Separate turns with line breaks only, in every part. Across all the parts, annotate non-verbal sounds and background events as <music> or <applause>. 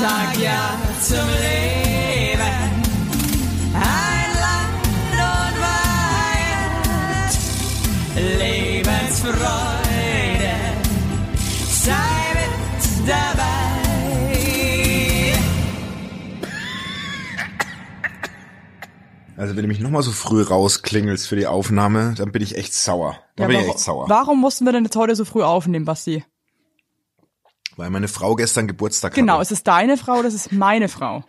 Sag ja zum Leben. Ein Land und Weihend. Lebensfreude. Sei mit dabei.
Also wenn du mich nochmal so früh rausklingelst für die Aufnahme, dann bin ich echt sauer. Dann bin ich
warum,
echt sauer.
warum mussten wir denn jetzt heute so früh aufnehmen, Basti?
Weil meine Frau gestern Geburtstag
Genau,
hatte.
es ist deine Frau, das ist meine Frau.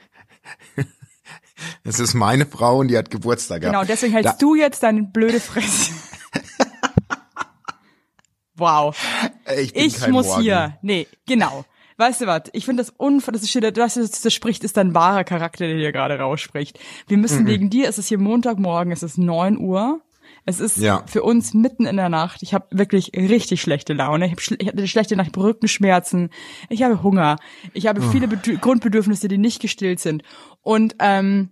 Es ist meine Frau und die hat Geburtstag
Genau,
gehabt.
deswegen hältst
Da-
du jetzt deine blöde Fresse. <laughs> wow.
Ich, bin
Ich
kein
muss
Morgen.
hier. Nee, genau. Weißt du was? Ich finde das unver, das ist das, ist- das spricht, ist dein wahrer Charakter, der hier gerade rausspricht. Wir müssen wegen dir, es ist hier Montagmorgen, es ist neun Uhr. Es ist
Ja.
für uns mitten in der Nacht. Ich habe wirklich richtig schlechte Laune. Ich, hab schle ich hatte schlechte Nacht, Rückenschmerzen. Ich habe Hunger. Ich habe viele Bedü Grundbedürfnisse, die nicht gestillt sind. Und ähm,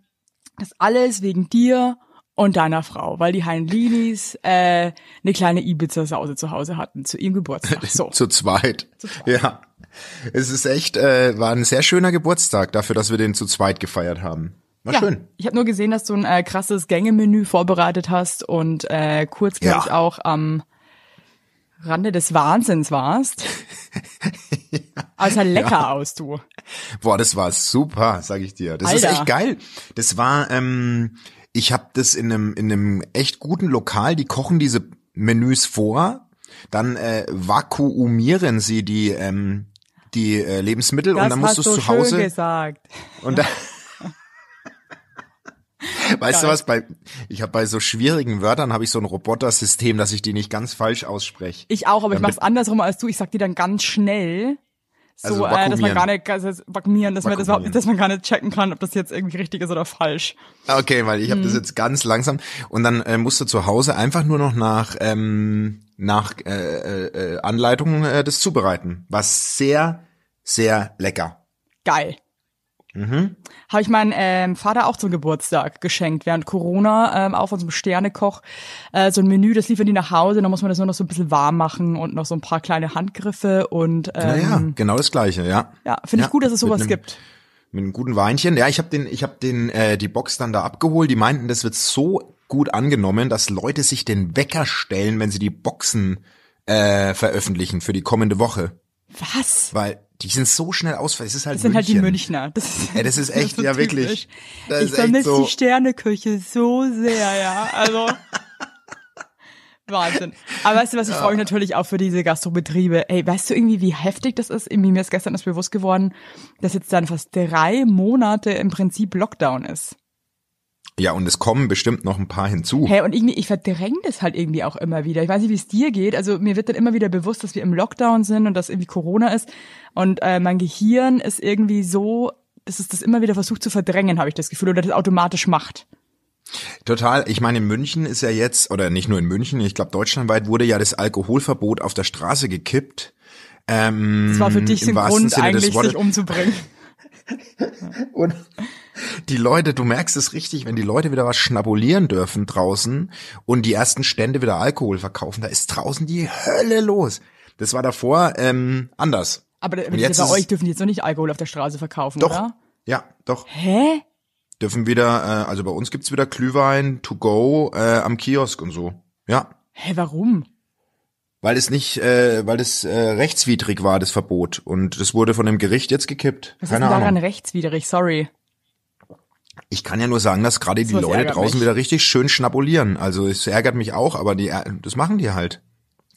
das alles wegen dir und deiner Frau, weil die Heinlinis äh, eine kleine Ibiza-Sause zu Hause hatten zu ihrem Geburtstag. <laughs> So.
Zu zweit. Ja. Es ist echt, äh, war ein sehr schöner Geburtstag dafür, dass wir den zu zweit gefeiert haben. War
Ja,
schön.
ich habe nur gesehen, dass du ein äh, krasses Gängemenü vorbereitet hast und äh, kurz, glaube
Ja.
ich, auch am Rande des Wahnsinns warst. <laughs> Aber es sah lecker aus, du.
Boah, das war super, sag ich dir. Das
Alter.
ist echt geil. Das war, ähm, ich habe das in einem in einem echt guten Lokal. Die kochen diese Menüs vor, dann äh, vakuumieren sie die ähm, die äh, Lebensmittel
Das
und dann musst du es zu Hause
gesagt.
und dann <laughs> <laughs> Weißt du was bei ich habe bei so schwierigen Wörtern habe ich so ein Robotersystem, dass ich die nicht ganz falsch ausspreche.
Ich auch, aber ich
Damit-
mach's andersrum als du. Ich sag dir dann ganz schnell. So,
Also
äh, dass man gar nicht, also vakuumieren, dass man das überhaupt, dass man gar nicht checken kann, ob das jetzt irgendwie richtig ist oder falsch.
Okay, weil ich habe
Mhm.
das jetzt ganz langsam und dann äh, musst du zu Hause einfach nur noch nach ähm, nach äh, äh, äh, Anleitungen äh, das zubereiten. Was sehr sehr lecker.
Geil.
Mhm.
Habe ich meinem ähm, Vater auch zum Geburtstag geschenkt, während Corona ähm, auf unserem Sternekoch äh, so ein Menü, das liefern die nach Hause, dann muss man das nur noch so ein bisschen warm machen und noch so ein paar kleine Handgriffe und ähm,
Naja, genau das gleiche, ja.
ja, finde ich
Ja,
gut, dass es sowas
einem-
gibt.
Mit einem guten Weinchen. Ja, ich habe den ich habe den äh, die Box dann da abgeholt. Die meinten, das wird so gut angenommen, dass Leute sich den Wecker stellen, wenn sie die Boxen äh, veröffentlichen für die kommende Woche,
Was?
weil die sind so schnell aus, es ist halt
Das sind halt die
München.
Münchner. Das ist,
Ja, das ist <laughs> echt,
so
ja,
typisch.
wirklich. Das
ich vermisse
so.
die Sterneküche so sehr, ja. Also <laughs> Wahnsinn. Aber weißt du was, ich freue mich natürlich auch für diese Gastrobetriebe. Ey, weißt du irgendwie, wie heftig das ist? Irgendwie mir ist gestern das bewusst geworden, dass jetzt dann fast drei Monate im Prinzip Lockdown ist.
Ja, und es kommen bestimmt noch ein paar hinzu.
Hey, und irgendwie, ich verdränge das halt irgendwie auch immer wieder. Ich weiß nicht, wie es dir geht. Also mir wird dann immer wieder bewusst, dass wir im Lockdown sind und dass irgendwie Corona ist. Und äh, mein Gehirn ist irgendwie so, dass es das immer wieder versucht zu verdrängen, habe ich das Gefühl, oder das automatisch macht.
Total. Ich meine, in München ist ja jetzt, oder nicht nur in München, ich glaube deutschlandweit wurde ja das Alkoholverbot auf der Straße gekippt. Ähm,
Das war für dich
im
so ein Grund,
Sinne
eigentlich sich umzubringen. <laughs>
Und die Leute, du merkst es richtig, wenn die Leute wieder was schnabulieren dürfen draußen und die ersten Stände wieder Alkohol verkaufen, da ist draußen die Hölle los. Das war davor ähm, anders.
Aber
Und jetzt
bei euch dürfen die jetzt noch nicht Alkohol auf der Straße verkaufen,
Doch,
oder?
ja, doch.
Hä?
Dürfen wieder, äh, also bei uns gibt's wieder Glühwein to go äh, am Kiosk und so. Ja.
Hä, warum?
Weil es nicht, äh, weil es äh, rechtswidrig war, das Verbot. Und das wurde von dem Gericht jetzt gekippt.
Was
Keine
ist denn daran
Ahnung.
rechtswidrig? Sorry.
Ich kann ja nur sagen, dass gerade die Leute draußen
mich.
wieder richtig schön schnabulieren. Also es ärgert mich auch, aber die, äh, das machen die halt.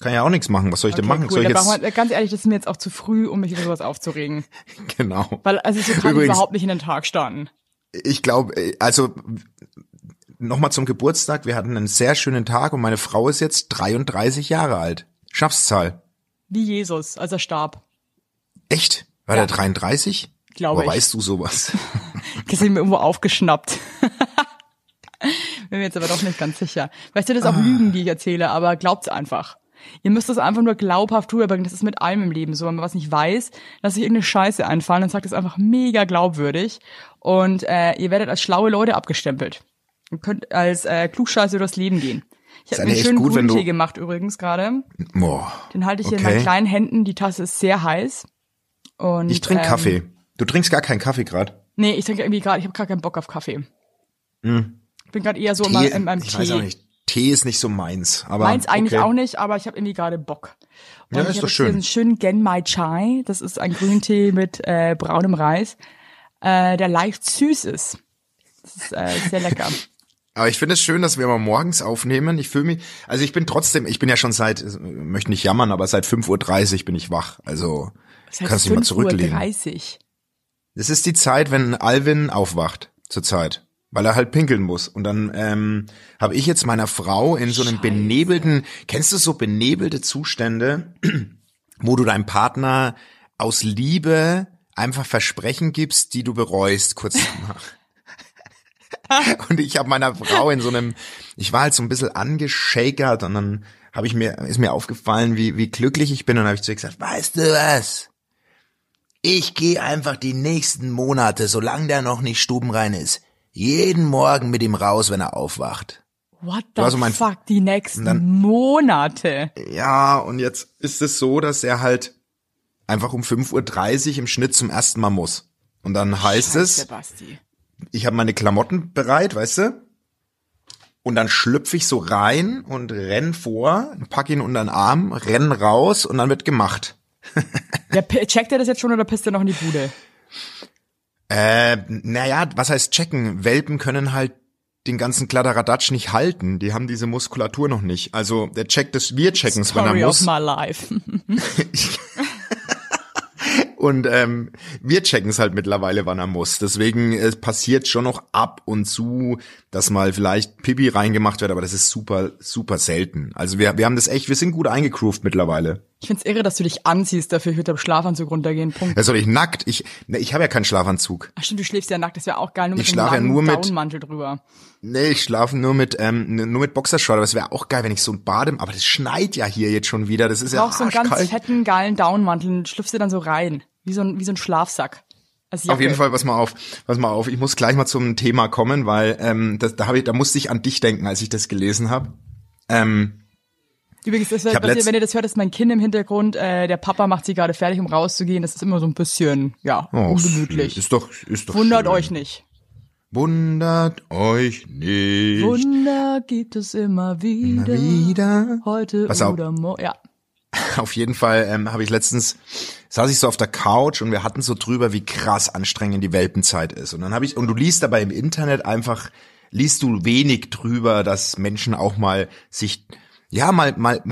Kann ja auch nichts machen. Was soll ich denn machen?
cool.
Soll ich jetzt,
wir, ganz ehrlich, das ist mir jetzt auch zu früh, um mich über sowas aufzuregen. <laughs>
genau.
Weil, also so kann
Übrigens-
überhaupt nicht in den Tag starten.
Ich glaube, also nochmal zum Geburtstag. Wir hatten einen sehr schönen Tag und meine Frau ist jetzt 33 Jahre alt. Schnapszahl.
Wie Jesus, als er starb.
Echt? War
Ja.
der 33?
Glaube
Woher
ich.
weißt du sowas? <laughs>
Ist mir irgendwo aufgeschnappt. <laughs> Bin mir jetzt aber doch nicht ganz sicher. Weißt du, das ist auch Lügen, die ich erzähle, aber glaubt's einfach. Ihr müsst das einfach nur glaubhaft rüberbringen. Das ist mit allem im Leben so. Wenn man was nicht weiß, lasst sich irgendeine Scheiße einfallen, dann sagt es einfach mega glaubwürdig. Und äh, ihr werdet als schlaue Leute abgestempelt. Ihr könnt als äh, Klugscheiße durchs Leben gehen. Ich habe mir einen schönen
gut,
Grüntee gemacht übrigens gerade. Den halte ich hier in
Okay.
meinen kleinen Händen. Die Tasse ist sehr heiß. Und,
Ich trinke
ähm,
Kaffee. Du trinkst gar keinen Kaffee gerade.
Nee, ich trinke irgendwie gerade, ich habe gerade keinen Bock auf Kaffee. Ich bin gerade eher so meinem, in meinem
ich
Tee.
weiß auch nicht. Tee ist nicht so meins. Aber
Meins eigentlich
okay.
auch nicht, aber ich habe irgendwie gerade Bock. Und
Ja, ist doch schön.
einen schönen Gen Mai Chai. Das ist ein Grüntee <laughs> mit äh, braunem Reis, äh, der leicht süß ist. Das ist äh, sehr lecker. <laughs>
Aber ich finde es schön, dass wir mal morgens aufnehmen. Ich fühle mich, also ich bin trotzdem, ich bin ja schon seit, äh, möchte nicht jammern, aber seit 5.30 Uhr bin ich wach. Also
Das heißt
kannst dich mal
5.30
zurücklegen.
Uhr.
Das ist die Zeit, wenn Alvin aufwacht, zurzeit. Weil er halt pinkeln muss. Und dann ähm, habe ich jetzt meiner Frau in so einem
Scheiße.
benebelten, kennst du so benebelte Zustände, <clears throat> wo du deinem Partner aus Liebe einfach Versprechen gibst, die du bereust, kurz danach. <laughs> Und ich habe meiner Frau in so einem, ich war halt so ein bisschen angeschakert und dann habe ich mir, ist mir aufgefallen, wie, wie glücklich ich bin und habe ich zu ihr gesagt, weißt du was? Ich gehe einfach die nächsten Monate, solange der noch nicht stubenrein ist, jeden Morgen mit ihm raus, wenn er aufwacht.
What the
Also mein-
fuck, die nächsten
dann-
Monate.
Ja, und jetzt ist es so, dass er halt einfach um 5.30 Uhr im Schnitt zum ersten Mal muss. Und dann heißt
Scheiße,
es,
Basti.
ich habe meine Klamotten bereit, weißt du? Und dann schlüpfe ich so rein und renn vor, pack ihn unter den Arm, renn raus und dann wird gemacht. <laughs>
P- checkt er das jetzt schon oder pisst er noch in die Bude?
Äh, naja, was heißt checken? Welpen können halt den ganzen Kladderadatsch nicht halten. Die haben diese Muskulatur noch nicht. Also der checkt es, wir checken es, wenn er
of
muss.
my life. <laughs>
Und ähm, wir checken es halt mittlerweile, wann er muss. Deswegen es passiert schon noch ab und zu, dass mal vielleicht Pipi reingemacht wird, aber das ist super, super selten. Also wir, wir haben das echt, wir sind gut eingegroovt mittlerweile.
Ich find's irre, dass du dich anziehst, dafür ich würde am Schlafanzug runtergehen. Punkt.
Ja, soll ich nackt? Ich, ne, ich habe ja keinen Schlafanzug.
Ach stimmt, du schläfst ja nackt, das wäre auch geil, nur mit
Ich
einem
ja nur mit-
Downmantel drüber.
Nee, ich schlafe nur mit, ähm, nur mit Boxershort, aber es wäre auch geil, wenn ich so ein Bade, aber das schneit ja hier jetzt schon wieder, das ist ja
brauchst so einen ganz fetten, geilen Downmantel und schlüpfst dir dann so rein. Wie so ein, wie so ein Schlafsack.
Auf jeden Fall, pass mal auf, pass mal auf. Ich muss gleich mal zum Thema kommen, weil ähm, das, da habe ich, da musste ich an dich denken, als ich das gelesen habe. Ähm,
Übrigens, das, was ihr, wenn ihr das hört, ist mein Kind im Hintergrund. Äh, der Papa macht sie gerade fertig, um rauszugehen. Das ist immer so ein bisschen, ja,
oh,
ungemütlich.
Ist doch, ist doch
Wundert
schön.
euch nicht.
Wundert euch nicht.
Wunder gibt es immer wieder.
wieder.
Heute
Pass auf.
oder morgen. Ja. <laughs>
Auf jeden Fall ähm, habe ich letztens saß ich so auf der Couch und wir hatten so drüber, wie krass anstrengend die Welpenzeit ist. Und dann habe ich und du liest dabei im Internet einfach liest du wenig drüber, dass Menschen auch mal sich ja mal mal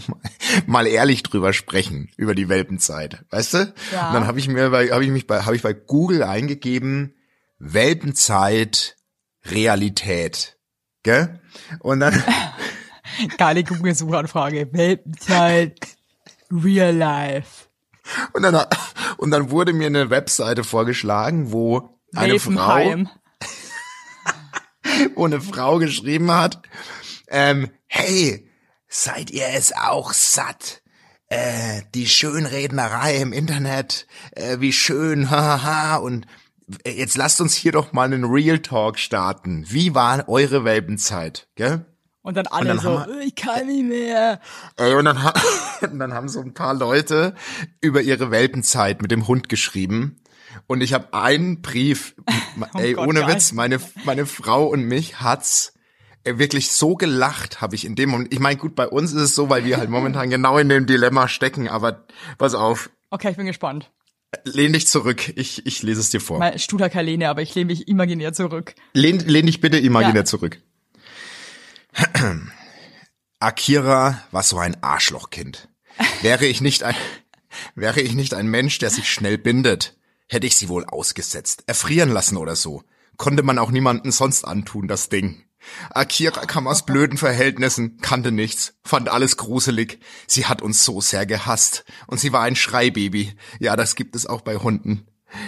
<laughs> mal ehrlich drüber sprechen über die Welpenzeit, weißt du?
Ja.
Und dann habe ich mir bei habe ich mich bei habe ich bei Google eingegeben Welpenzeit Realität, gell? Und dann <laughs>
Geile Google-Suchanfrage. Weltenzeit, Real Life.
Und dann, und dann wurde mir eine Webseite vorgeschlagen, wo eine Frau, <laughs> wo eine Frau geschrieben hat, ähm, hey, seid ihr es auch satt? Äh, die Schönrednerei im Internet, äh, wie schön, <laughs> haha, und jetzt lasst uns hier doch mal einen Real Talk starten. Wie war eure Welpenzeit, gell?
Und dann alle
dann
so,
haben
ich kann nicht mehr.
Ey, und dann, <laughs> und dann haben so ein paar Leute über ihre Welpenzeit mit dem Hund geschrieben. Und ich habe einen Brief, <laughs> ey,
Oh Gott,
ohne
geil.
Witz, meine, meine Frau und mich hat's äh, wirklich so gelacht, habe ich in dem Moment. Ich meine, gut, bei uns ist es so, weil wir halt momentan genau in dem Dilemma stecken, aber pass auf,
Okay, ich bin gespannt.
lehn dich zurück, ich, ich lese es dir vor.
Mal Studer Kalene, aber ich lehne mich imaginär zurück.
Lehn, lehn dich bitte imaginär
Ja.
zurück. <clears throat> Akira war so ein Arschlochkind. Wäre ich nicht ein, wäre ich nicht ein Mensch, der sich schnell bindet, hätte ich sie wohl ausgesetzt, erfrieren lassen oder so. Konnte man auch niemanden sonst antun, das Ding. Akira kam aus blöden Verhältnissen, kannte nichts, fand alles gruselig. Sie hat uns so sehr gehasst. Und sie war ein Schreibaby. Ja, das gibt es auch bei Hunden.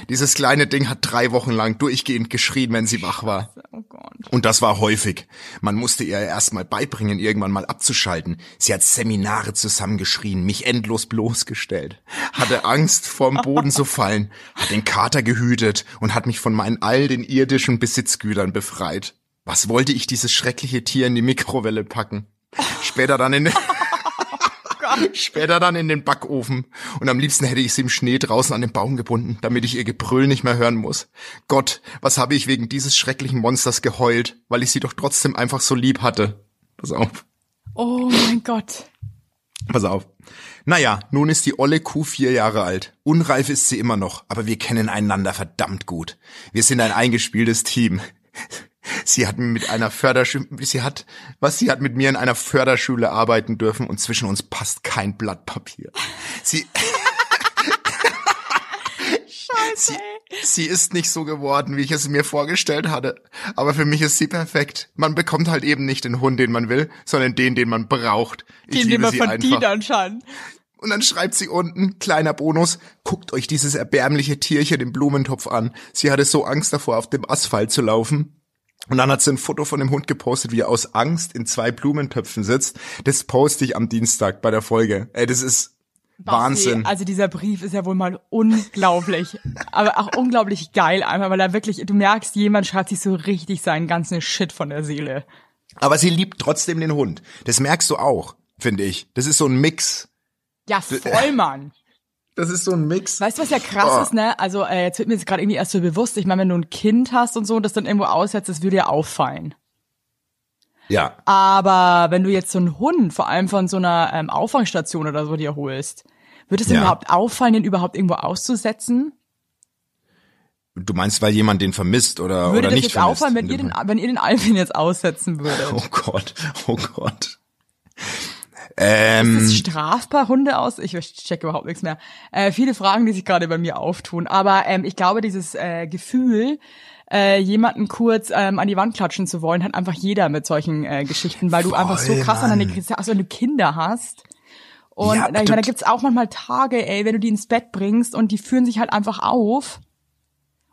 Dieses kleine Ding hat drei Wochen lang durchgehend geschrien, wenn sie wach war.
Oh.
Und das war häufig. Man musste ihr erst mal beibringen, irgendwann mal abzuschalten. Sie hat Seminare zusammengeschrien, mich endlos bloßgestellt, hatte Angst, vorm Boden zu fallen, hat den Kater gehütet und hat mich von meinen all den irdischen Besitzgütern befreit. Was wollte ich dieses schreckliche Tier in die Mikrowelle packen? Später dann in, <laughs>
Gott.
Später dann in den Backofen. Und am liebsten hätte ich sie im Schnee draußen an den Baum gebunden, damit ich ihr Gebrüll nicht mehr hören muss. Gott, was habe ich wegen dieses schrecklichen Monsters geheult, weil ich sie doch trotzdem einfach so lieb hatte. Pass auf.
Oh mein Gott.
Pass auf. Naja, nun ist die olle Kuh vier Jahre alt. Unreif ist sie immer noch, aber wir kennen einander verdammt gut. Wir sind ein eingespieltes Team. Sie hat mit einer Förderschule, sie hat, was sie hat mit mir in einer Förderschule arbeiten dürfen und zwischen uns passt kein Blatt Papier. Sie, <laughs>
Scheiße,
sie, sie ist nicht so geworden, wie ich es mir vorgestellt hatte. Aber für mich ist sie perfekt. Man bekommt halt eben nicht den Hund, den man will, sondern den, den man braucht. Ich
Den, den man verdient anscheinend.
Und dann schreibt sie unten, kleiner Bonus, guckt euch dieses erbärmliche Tierchen im Blumentopf an. Sie hatte so Angst davor, auf dem Asphalt zu laufen. Und dann hat sie ein Foto von dem Hund gepostet, wie er aus Angst in zwei Blumentöpfen sitzt. Das poste ich am Dienstag bei der Folge. Ey, das ist Wahnsinn.
Also dieser Brief ist ja wohl mal unglaublich, <laughs> aber auch unglaublich geil einfach, weil er wirklich, du merkst, jemand schreibt sich so richtig seinen ganzen Shit von der Seele.
Aber sie liebt trotzdem den Hund. Das merkst du auch, finde ich. Das ist so ein Mix.
Ja, voll, Mann.
Das ist so ein Mix.
Weißt du, was ja krass
Oh.
ist, ne? Also, äh, jetzt wird mir jetzt gerade irgendwie erst so bewusst, ich meine, wenn du ein Kind hast und so und das dann irgendwo aussetzt, das würde ja auffallen.
Ja.
Aber wenn du jetzt so einen Hund, vor allem von so einer ähm, Auffangstation oder so dir holst, wird es denn
Ja.
überhaupt auffallen, den überhaupt irgendwo auszusetzen?
Du meinst, weil jemand den vermisst oder,
Würde
oder
das
nicht
jetzt
vermisst?
auffallen, wenn ihr den, wenn ihr den Alvin jetzt aussetzen würdet?
Oh Gott, oh Gott.
Ist
Ähm,
es strafbar, Hunde aus? Ich check überhaupt nichts mehr. Äh, viele Fragen, die sich gerade bei mir auftun. Aber ähm, ich glaube, dieses äh, Gefühl, äh, jemanden kurz ähm, an die Wand klatschen zu wollen, hat einfach jeder mit solchen äh, Geschichten, weil du
Voll,
einfach so krass an deine
Mann.
also wenn du Kinder hast. Und
Ja,
ich meine, da gibt's auch manchmal Tage, ey, wenn du die ins Bett bringst und die führen sich halt einfach auf.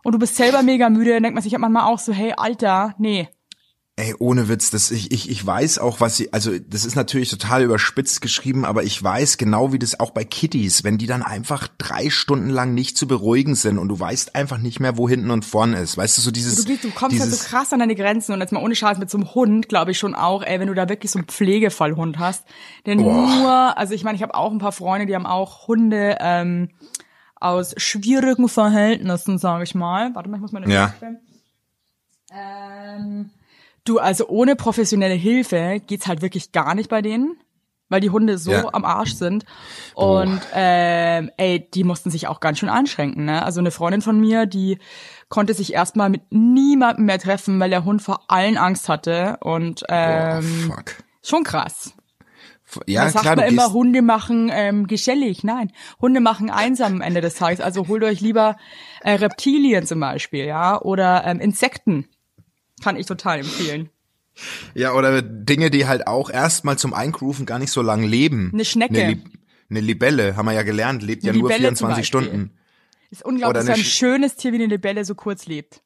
Und du bist selber mega müde, dann denkt man sich halt manchmal auch so, hey, Alter, nee.
Ey, ohne Witz, das, ich, ich, ich weiß auch, was sie, also das ist natürlich total überspitzt geschrieben, aber ich weiß genau, wie das auch bei Kitties, wenn die dann einfach drei Stunden lang nicht zu beruhigen sind und du weißt einfach nicht mehr, wo hinten und vorne ist. Weißt du, so dieses.
Du, du kommst halt
dieses,
so krass an deine Grenzen und jetzt mal ohne Scheiß mit so einem Hund, glaube ich schon auch, ey, wenn du da wirklich so einen Pflegefallhund hast, der nur, also ich meine, ich habe auch ein paar Freunde, die haben auch Hunde ähm, aus schwierigen Verhältnissen, sage ich mal. Warte mal, ich muss meine
Ja.
Hilfe. Ähm, du, also ohne professionelle Hilfe geht's halt wirklich gar nicht bei denen, weil die Hunde so
Ja.
am Arsch sind. Und ähm, ey, die mussten sich auch ganz schön einschränken. Ne? Also eine Freundin von mir, die konnte sich erstmal mit niemandem mehr treffen, weil der Hund vor allen Angst hatte. Und
oh,
ähm,
fuck.
schon krass.
Ja,
da sagt
klar,
man immer, Hunde machen ähm, gesellig. Nein, Hunde machen einsam am Ende des Tages. Also holt euch lieber äh, Reptilien zum Beispiel, ja, oder ähm, Insekten. Kann ich total empfehlen.
ja, oder Dinge, die halt auch erstmal zum Eingrooven gar nicht so lang leben.
Eine Schnecke.
Eine, Lib eine Libelle, haben wir ja gelernt, lebt ja
Eine
nur
Libelle zum
24
Beispiel.
Stunden.
Ist unglaublich,
Oder
so ein
Sch-
schönes Tier wie eine Libelle so kurz lebt.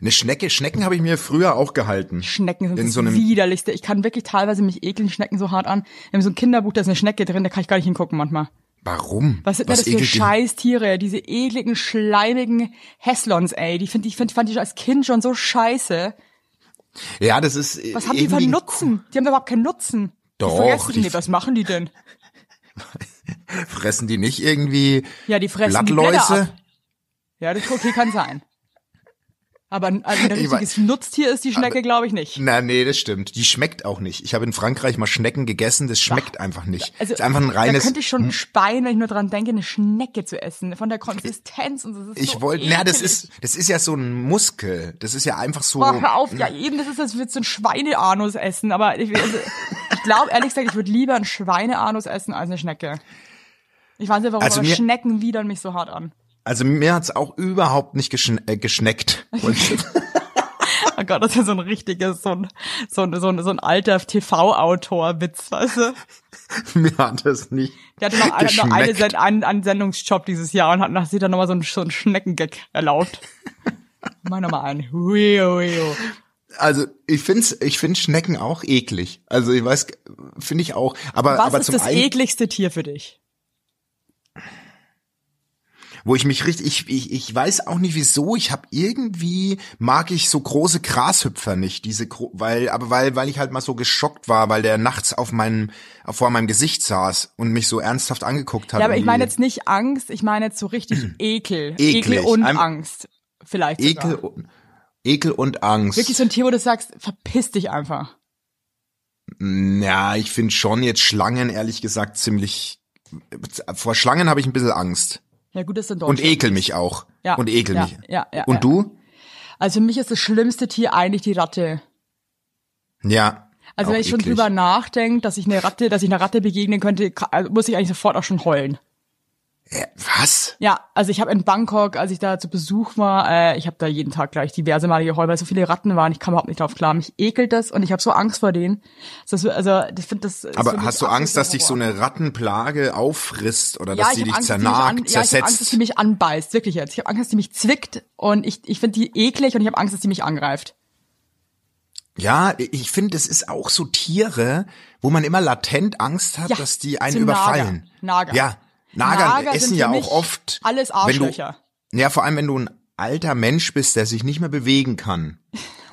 Eine Schnecke, Schnecken habe ich mir früher auch gehalten.
Schnecken sind
In
das
so
widerlichste. Ich kann wirklich teilweise mich ekeln Schnecken so hart an. Wir haben so ein Kinderbuch, da ist eine Schnecke drin, da kann ich gar nicht hingucken manchmal.
Warum?
Was sind denn das für? Scheißtiere? Diese ekligen, schleimigen Heslons, ey. Die find ich, find, fand ich als Kind schon so scheiße.
Ja, das ist.
Was haben die für einen Nutzen? Die haben überhaupt keinen Nutzen.
Doch,
Die
die-
die, was machen die denn? <laughs>
Fressen die nicht irgendwie
Ja, die fressen die
Blattläuse?
ab. Ja, das okay, kann sein. Aber ein, ein
Ich
richtiges Nutztier ist die Schnecke, glaube ich, nicht.
Na, nee, das stimmt. Die schmeckt auch nicht. Ich habe in Frankreich mal Schnecken gegessen, das schmeckt einfach nicht.
Also,
ist einfach ein
da
reines. Hm?
könnte ich schon speien, wenn ich nur dran denke, eine Schnecke zu essen. Von der Konsistenz und so. Das ist
ich
so
wollte, na, das ist, das ist ja so ein Muskel. Das ist ja einfach so.
Boah, hör auf, ja eben, das ist, als würdest du ein Schweineanus essen, aber ich, also, ich glaube, ehrlich gesagt, ich würde lieber ein Schweineanus essen als eine Schnecke. Ich weiß nicht, warum,
Also
aber Schnecken widern mich so hart an.
Also mir hat's auch überhaupt nicht geschn äh, geschneckt. <laughs>
Oh Gott, das ist ja so ein richtiges, so ein, so ein, so ein, so ein alter TV-Autor-Witz, weißt du? <laughs>
mir hat es nicht.
Der hatte noch, eine, noch eine einen, einen Sendungsjob dieses Jahr und hat nach sich dann nochmal so ein, so ein Schneckengag erlaubt. <laughs> Mach nochmal einen. Hui, hui, hui.
Also ich find's, ich find Schnecken auch eklig. Also ich weiß, finde ich auch. Aber
Was
aber
ist
zum
das
einen,
ekligste Tier für dich?
Wo ich mich richtig, ich, ich, ich weiß auch nicht wieso, ich habe irgendwie, mag ich so große Grashüpfer nicht, diese, weil, aber weil, weil ich halt mal so geschockt war, weil der nachts auf meinem, vor meinem Gesicht saß und mich so ernsthaft angeguckt hat.
Ja, aber ich meine jetzt nicht Angst, ich meine jetzt so richtig <clears throat> Ekel.
Eklig.
Ekel und
Ein-
Angst. Vielleicht
Ekel,
sogar.
und- Ekel und Angst.
Wirklich so ein Tier, wo du sagst, verpiss dich einfach.
Ja, ich finde schon jetzt Schlangen, ehrlich gesagt, ziemlich, vor Schlangen habe ich ein bisschen Angst.
Ja gut, das sind
Und
Deutsche.
ekel mich auch.
Ja,
Und ekel
ja,
mich.
ja, ja,
Und
ja.
du?
Also für mich ist das schlimmste Tier eigentlich die Ratte.
Ja.
Also wenn ich schon
eklig.
drüber nachdenke, dass ich eine Ratte, dass ich einer Ratte begegnen könnte, also muss ich eigentlich sofort auch schon heulen.
Äh, was?
Ja, also ich habe in Bangkok, als ich da zu Besuch war, äh, ich habe da jeden Tag gleich diverse Male geheult, weil so viele Ratten waren, ich kam überhaupt nicht drauf klar. Mich ekelt das und ich habe so Angst vor denen. Ist, also ich finde das.
Aber hast du Angst, dass dich so eine Rattenplage auffrisst oder
Ja,
dass sie dich
Angst,
zernagt,
an, ja, ich habe Angst, dass
zersetzt?
die mich anbeißt, wirklich jetzt. Ich habe Angst, dass die mich zwickt und ich, ich finde die eklig und ich habe Angst, dass die mich angreift.
ja, ich finde, es ist auch so Tiere, wo man immer latent Angst hat,
Ja,
dass die einen
so
überfallen.
Nager. Nager.
Ja, Nager,
Nager
essen
sind
ja auch oft.
alles
wenn du-
Arschlöcher.
Ja, vor allem, wenn du ein alter Mensch bist, der sich nicht mehr bewegen kann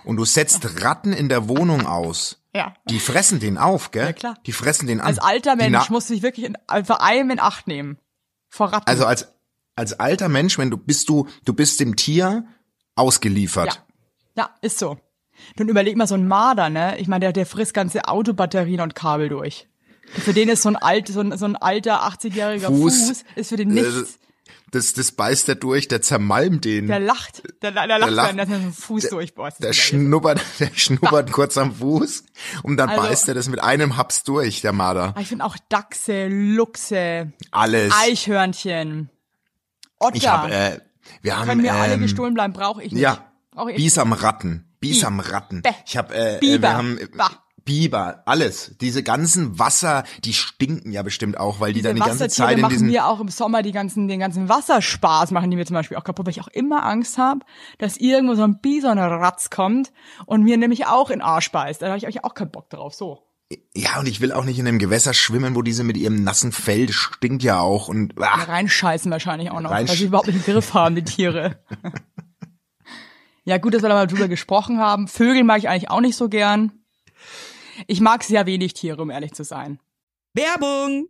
und du setzt <laughs> Ratten in der Wohnung aus.
Ja.
Die fressen den auf, gell?
Ja, klar.
Die fressen den an.
Als alter Mensch musst du dich wirklich in, vor allem in Acht nehmen. Vor Ratten.
Also als, als alter Mensch, wenn du bist du, du bist dem Tier ausgeliefert.
ja. ja, ist so. Nun überleg mal so ein Marder, ne? Ich meine, der, der frisst ganze Autobatterien und Kabel durch. Für den ist so ein alt, so ein, so ein alter 80-jähriger
Fuß,
Fuß, ist für den nichts.
Das, das beißt er durch, der zermalmt den.
der lacht, der, der lacht,
lacht.
wenn er so einen Fuß durchbohrt.
Der schnuppert, <laughs> der schnuppert kurz am Fuß und dann
Also-
beißt er das mit einem Haps durch, der Marder.
Ich finde auch Dachse, Luchse,
Alles.
Eichhörnchen, Otter.
Ich hab, äh, wir haben,
Können mir alle
ähm,
gestohlen bleiben, brauche ich nicht.
Ja,
Brauch ich
Bisamratten, Bisamratten.
Bäh.
Ich hab, äh, äh,
Biber.
wir haben äh,
Bah.
Biber, alles. Diese ganzen Wasser, die stinken ja bestimmt auch, weil die
Diese
dann die ganze Zeit in
machen
diesen
mir auch im Sommer die ganzen, den ganzen Wasserspaß machen die mir zum Beispiel auch kaputt, weil ich auch immer Angst habe, dass irgendwo so ein Bisonratz kommt und mir nämlich auch in den Arsch beißt. Da habe ich eigentlich auch keinen Bock drauf. So.
Ja, und ich will auch nicht in einem Gewässer schwimmen, wo diese mit ihrem nassen Fell, stinkt ja auch und ah,
reinscheißen wahrscheinlich auch noch, weil sie überhaupt nicht im Griff haben, die Tiere. <laughs> ja, gut, dass wir da mal drüber gesprochen haben. Vögel mag ich eigentlich auch nicht so gern. Ich mag sehr wenig Tiere, um ehrlich zu sein.
Werbung!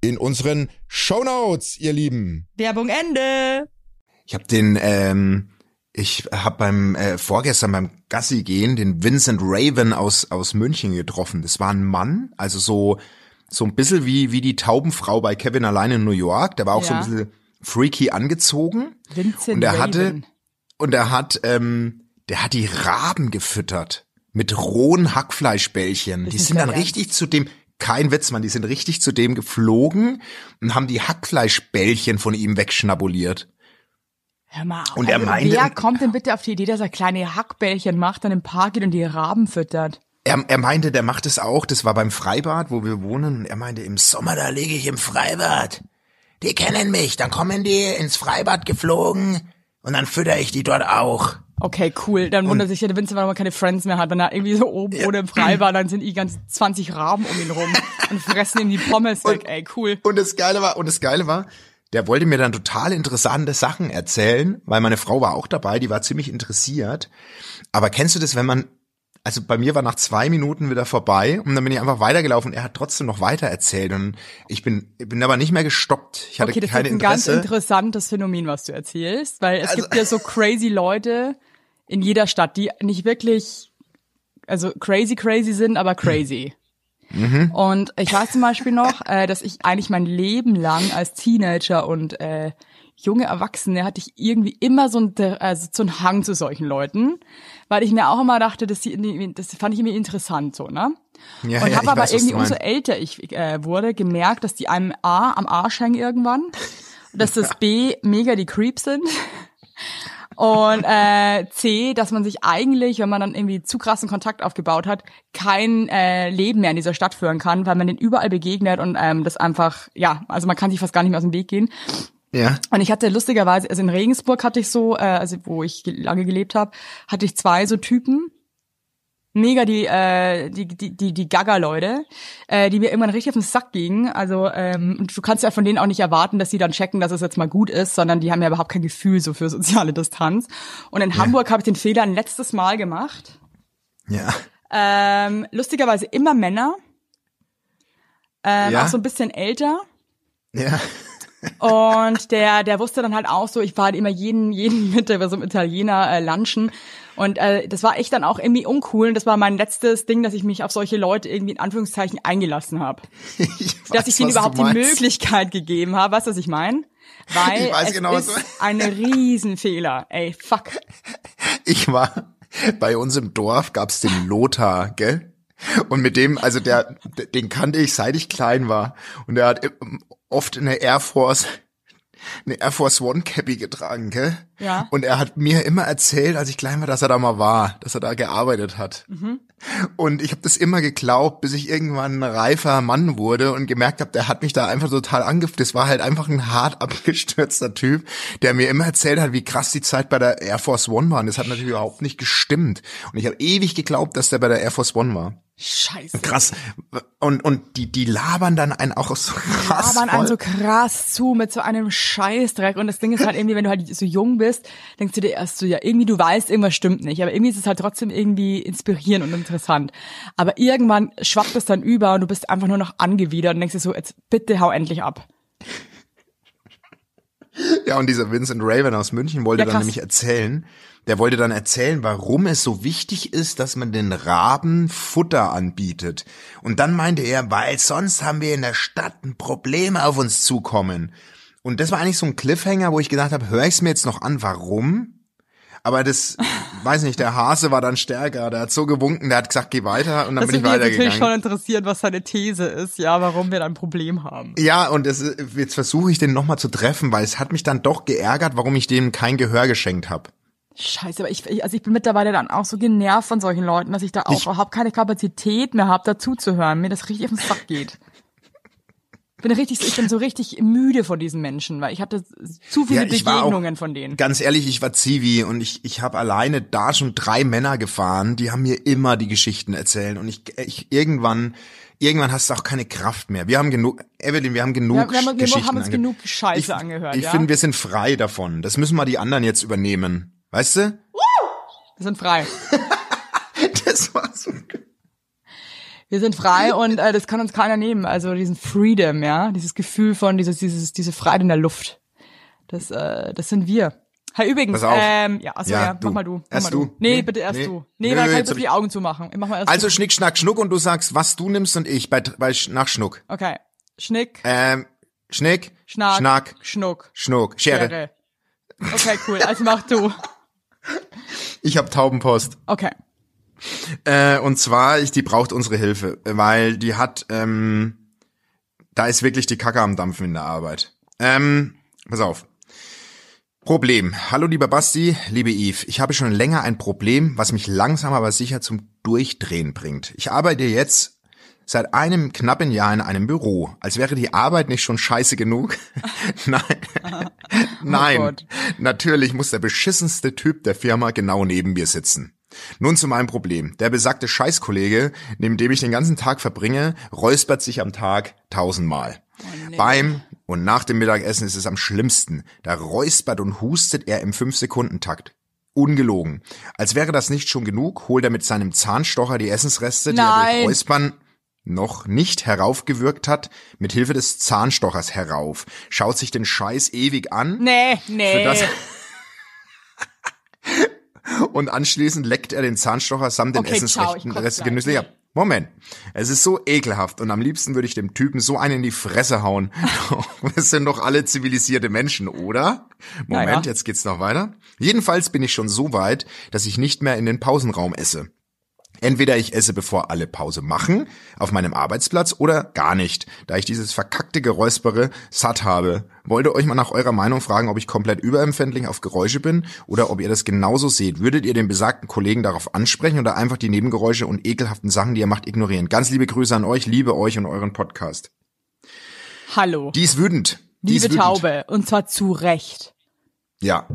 in unseren Shownotes, ihr Lieben.
Werbung Ende.
Ich habe den, ähm, ich habe beim äh, vorgestern beim Gassi gehen den Vincent Raven aus aus München getroffen. Das war ein Mann, also so so ein bisschen wie wie die Taubenfrau bei Kevin allein in New York. Der war auch so ein
Ja.
bisschen freaky angezogen
Vincent
und er
Raven.
hatte und er hat ähm, der hat die Raben gefüttert mit rohen Hackfleischbällchen. Die sind dann richtig zu dem kein Witz, man, die sind richtig zu dem geflogen und haben die Hackfleischbällchen von ihm wegschnabuliert.
Hör mal auf.
Und er
also,
meinte-
Wer kommt denn bitte auf die Idee, dass er kleine Hackbällchen macht, dann im Park geht und die Raben füttert?
Er, er meinte, der macht es auch, das war beim Freibad, wo wir wohnen. Und Er meinte, im Sommer, da liege ich im Freibad. Die kennen mich, dann kommen die ins Freibad geflogen, Und dann fütter ich die dort auch.
Okay, cool. Dann wundert sich ja der Vince, warum er keine Friends mehr hat. Wenn er irgendwie so oben ohne im Frei war, dann sind die ganz 20 Raben um ihn rum und fressen ihm die Pommes weg. Ey, cool.
Und das Geile war, und das Geile war, der wollte mir dann total interessante Sachen erzählen, weil meine Frau war auch dabei, die war ziemlich interessiert. Aber kennst du das, wenn man, also bei mir war nach zwei Minuten wieder vorbei und dann bin ich einfach weitergelaufen und er hat trotzdem noch weiter erzählt und ich bin, bin aber nicht mehr gestoppt. Ich hatte
Okay, das ist
kein
jetzt ein ganz
Interesse.
interessantes Phänomen, was du erzählst, weil es
Also-
gibt ja so crazy Leute in jeder Stadt, die nicht wirklich, also crazy crazy sind, aber crazy.
Mhm.
Und ich weiß zum Beispiel noch, äh, dass ich eigentlich mein Leben lang als Teenager und äh, junge Erwachsene hatte ich irgendwie immer so ein, also so einen Hang zu solchen Leuten, weil ich mir auch immer dachte, dass die, das fand ich irgendwie interessant so, ne?
ja,
und
ja,
habe aber
weiß,
irgendwie umso älter ich äh, wurde gemerkt, dass die einem A am Arsch hängen irgendwann, dass das <laughs> B mega die Creeps sind und äh, C, dass man sich eigentlich, wenn man dann irgendwie zu krassen Kontakt aufgebaut hat, kein äh, Leben mehr in dieser Stadt führen kann, weil man den überall begegnet und ähm, das einfach, ja, also man kann sich fast gar nicht mehr aus dem Weg gehen.
Ja.
Und ich hatte lustigerweise, also in Regensburg hatte ich so, äh, also wo ich ge- lange gelebt habe, hatte ich zwei so Typen, mega die äh, die die die, die Gaga-Leute, äh, die mir irgendwann richtig auf den Sack gingen. Also ähm, und du kannst ja von denen auch nicht erwarten, dass sie dann checken, dass es jetzt mal gut ist, sondern die haben ja überhaupt kein Gefühl so für soziale Distanz. Und in Hamburg habe ich den Fehler ein letztes Mal gemacht.
Ja.
Ähm, lustigerweise immer Männer, ähm,
Ja.
auch so ein bisschen älter.
Ja.
Und der, der wusste dann halt auch so, ich war halt immer jeden, jeden Mittag bei so einem Italiener äh, lunchen. Und äh, das war echt dann auch irgendwie uncool. Und das war mein letztes Ding, dass ich mich auf solche Leute irgendwie in Anführungszeichen eingelassen habe. <laughs> Dass ich
du
überhaupt die. Möglichkeit gegeben habe. Weißt du, was ich meine? Weil
Ich weiß
es
genau, was
ist ein Riesenfehler. Ey, fuck.
Ich war bei uns im Dorf gab's den Lothar, gell? Und mit dem, also der, den kannte ich seit ich klein war. Und der hat oft eine Air Force, eine Air Force One Cappy getragen, gell?
Ja.
Und er hat mir immer erzählt, als ich klein war, dass er da mal war, dass er da gearbeitet hat.
Mhm.
Und ich habe das immer geglaubt, bis ich irgendwann ein reifer Mann wurde und gemerkt habe, der hat mich da einfach total angefüllt. Das war halt einfach ein hart abgestürzter Typ, der mir immer erzählt hat, wie krass die Zeit bei der Air Force One war. Und das hat natürlich überhaupt nicht gestimmt. Und ich habe ewig geglaubt, dass der bei der Air Force One war.
Scheiße.
Krass. Und, und die, die labern dann einen auch so krass
labern einen
voll.
so krass zu mit so einem Scheißdreck. Und das Ding ist halt irgendwie, wenn du halt so jung bist, denkst du dir erst so, ja, irgendwie du weißt, irgendwas stimmt nicht. Aber irgendwie ist es halt trotzdem irgendwie inspirierend und interessant. Aber irgendwann schwappt es dann über und du bist einfach nur noch angewidert und denkst dir so, jetzt bitte hau endlich ab.
Ja, und dieser Vincent Raven aus München wollte
Ja,
dann nämlich erzählen, der wollte dann erzählen, warum es so wichtig ist, dass man den Raben Futter anbietet. Und dann meinte er, weil sonst haben wir in der Stadt ein Problem auf uns zukommen. Und das war eigentlich so ein Cliffhanger, wo ich gedacht habe, höre ich es mir jetzt noch an, warum? Aber das, <laughs> weiß nicht, der Hase war dann stärker, der hat so gewunken, der hat gesagt, geh weiter und dann
Das
bin ich
würde mich jetzt natürlich schon
weitergegangen.
interessieren, was seine These ist, ja, warum wir da ein Problem haben.
Ja, und das, ist- jetzt versuche ich den nochmal zu treffen, weil es hat mich dann doch geärgert, warum ich dem kein Gehör geschenkt habe.
Scheiße, aber ich, ich, also ich bin mittlerweile dann auch so genervt von solchen Leuten, dass ich da auch
Ich-
überhaupt keine Kapazität mehr habe, dazuzuhören, mir das richtig auf den Sack geht. Ich bin richtig, ich bin so richtig müde von diesen Menschen, weil ich hatte zu viele
Ja, war auch-
Begegnungen von denen.
Ganz ehrlich, ich war Zivi und ich, ich habe alleine da schon drei Männer gefahren, die haben mir immer die Geschichten erzählt und ich, ich irgendwann, irgendwann hast du auch keine Kraft mehr. Wir haben genug, Evelyn, wir haben genug
Wir- wir haben- wir
Geschichten
haben uns genug Scheiße
ich,
angehört,
Ich
ja?
finde, wir sind frei davon. Das müssen mal die anderen jetzt übernehmen. Weißt du?
Wir sind frei. <laughs>
Das war so.
Wir sind frei und äh, das kann uns keiner nehmen. Also diesen Freedom, ja, dieses Gefühl von dieses, dieses, diese Freiheit in der Luft. Das, äh, das sind wir. Hey, übrigens,
Pass auf.
ähm, ja, achso,
Ja,
ja,
du.
mach mal du. Mach
Erst
mal
du.
Nee,
Nee,
bitte erst
nee.
du. Nee,
Nö,
dann kann ich
jetzt
bitte
hab
die Augen zumachen. Ich mach mal erst
Also
du.
Schnick, Schnack, Schnuck und du sagst, was du nimmst und ich bei, bei nach Schnuck.
Okay. Schnick,
Ähm, Schnick,
Schnack,
Schnack,
Schnuck,
Schnuck, Schere.
Schere. Okay, cool. Also mach du. <laughs>
Ich hab Taubenpost.
Okay.
Äh, und zwar, ich, die braucht unsere Hilfe, weil die hat, ähm, da ist wirklich die Kacke am Dampfen in der Arbeit. Ähm, pass auf. Problem. Hallo lieber Basti, liebe Yves. Ich habe schon länger ein Problem, was mich langsam aber sicher zum Durchdrehen bringt. Ich arbeite jetzt seit einem knappen Jahr in einem Büro. Als wäre die Arbeit nicht schon scheiße genug. <laughs> Nein. Nein.
Gott.
Natürlich muss der beschissenste Typ der Firma genau neben mir sitzen. Nun zu meinem Problem. Der besagte Scheißkollege, neben dem ich den ganzen Tag verbringe, räuspert sich am Tag tausendmal. Beim und nach dem Mittagessen ist es am schlimmsten. Da räuspert und hustet er im 5-Sekunden-Takt. Ungelogen. Als wäre das nicht schon genug, holt er mit seinem Zahnstocher die Essensreste, die er
Nein.
durch Räuspern noch nicht heraufgewirkt hat, mit Hilfe des Zahnstochers herauf, schaut sich den Scheiß ewig an
Nee, nee. <laughs>
und anschließend leckt er den Zahnstocher samt den
Okay, ciao,
Essensrechten
kotz
Rest. Moment. Es ist so ekelhaft und am liebsten würde ich dem Typen so einen in die Fresse hauen. <laughs> Wir sind doch alle zivilisierte Menschen, oder? Moment,
Ja, ja.
jetzt geht's noch weiter. Jedenfalls bin ich schon so weit, dass ich nicht mehr in den Pausenraum esse. Entweder ich esse, bevor alle Pause machen, auf meinem Arbeitsplatz, oder gar nicht, da ich dieses verkackte Geräuspere satt habe. Wollte euch mal nach eurer Meinung fragen, ob ich komplett überempfindlich auf Geräusche bin oder ob ihr das genauso seht. Würdet ihr den besagten Kollegen darauf ansprechen oder einfach die Nebengeräusche und ekelhaften Sachen, die ihr macht, ignorieren? Ganz liebe Grüße an euch, liebe euch und euren Podcast.
Hallo.
Die ist wütend. Die
Liebe
ist wütend.
Taube. Und zwar zu Recht.
Ja.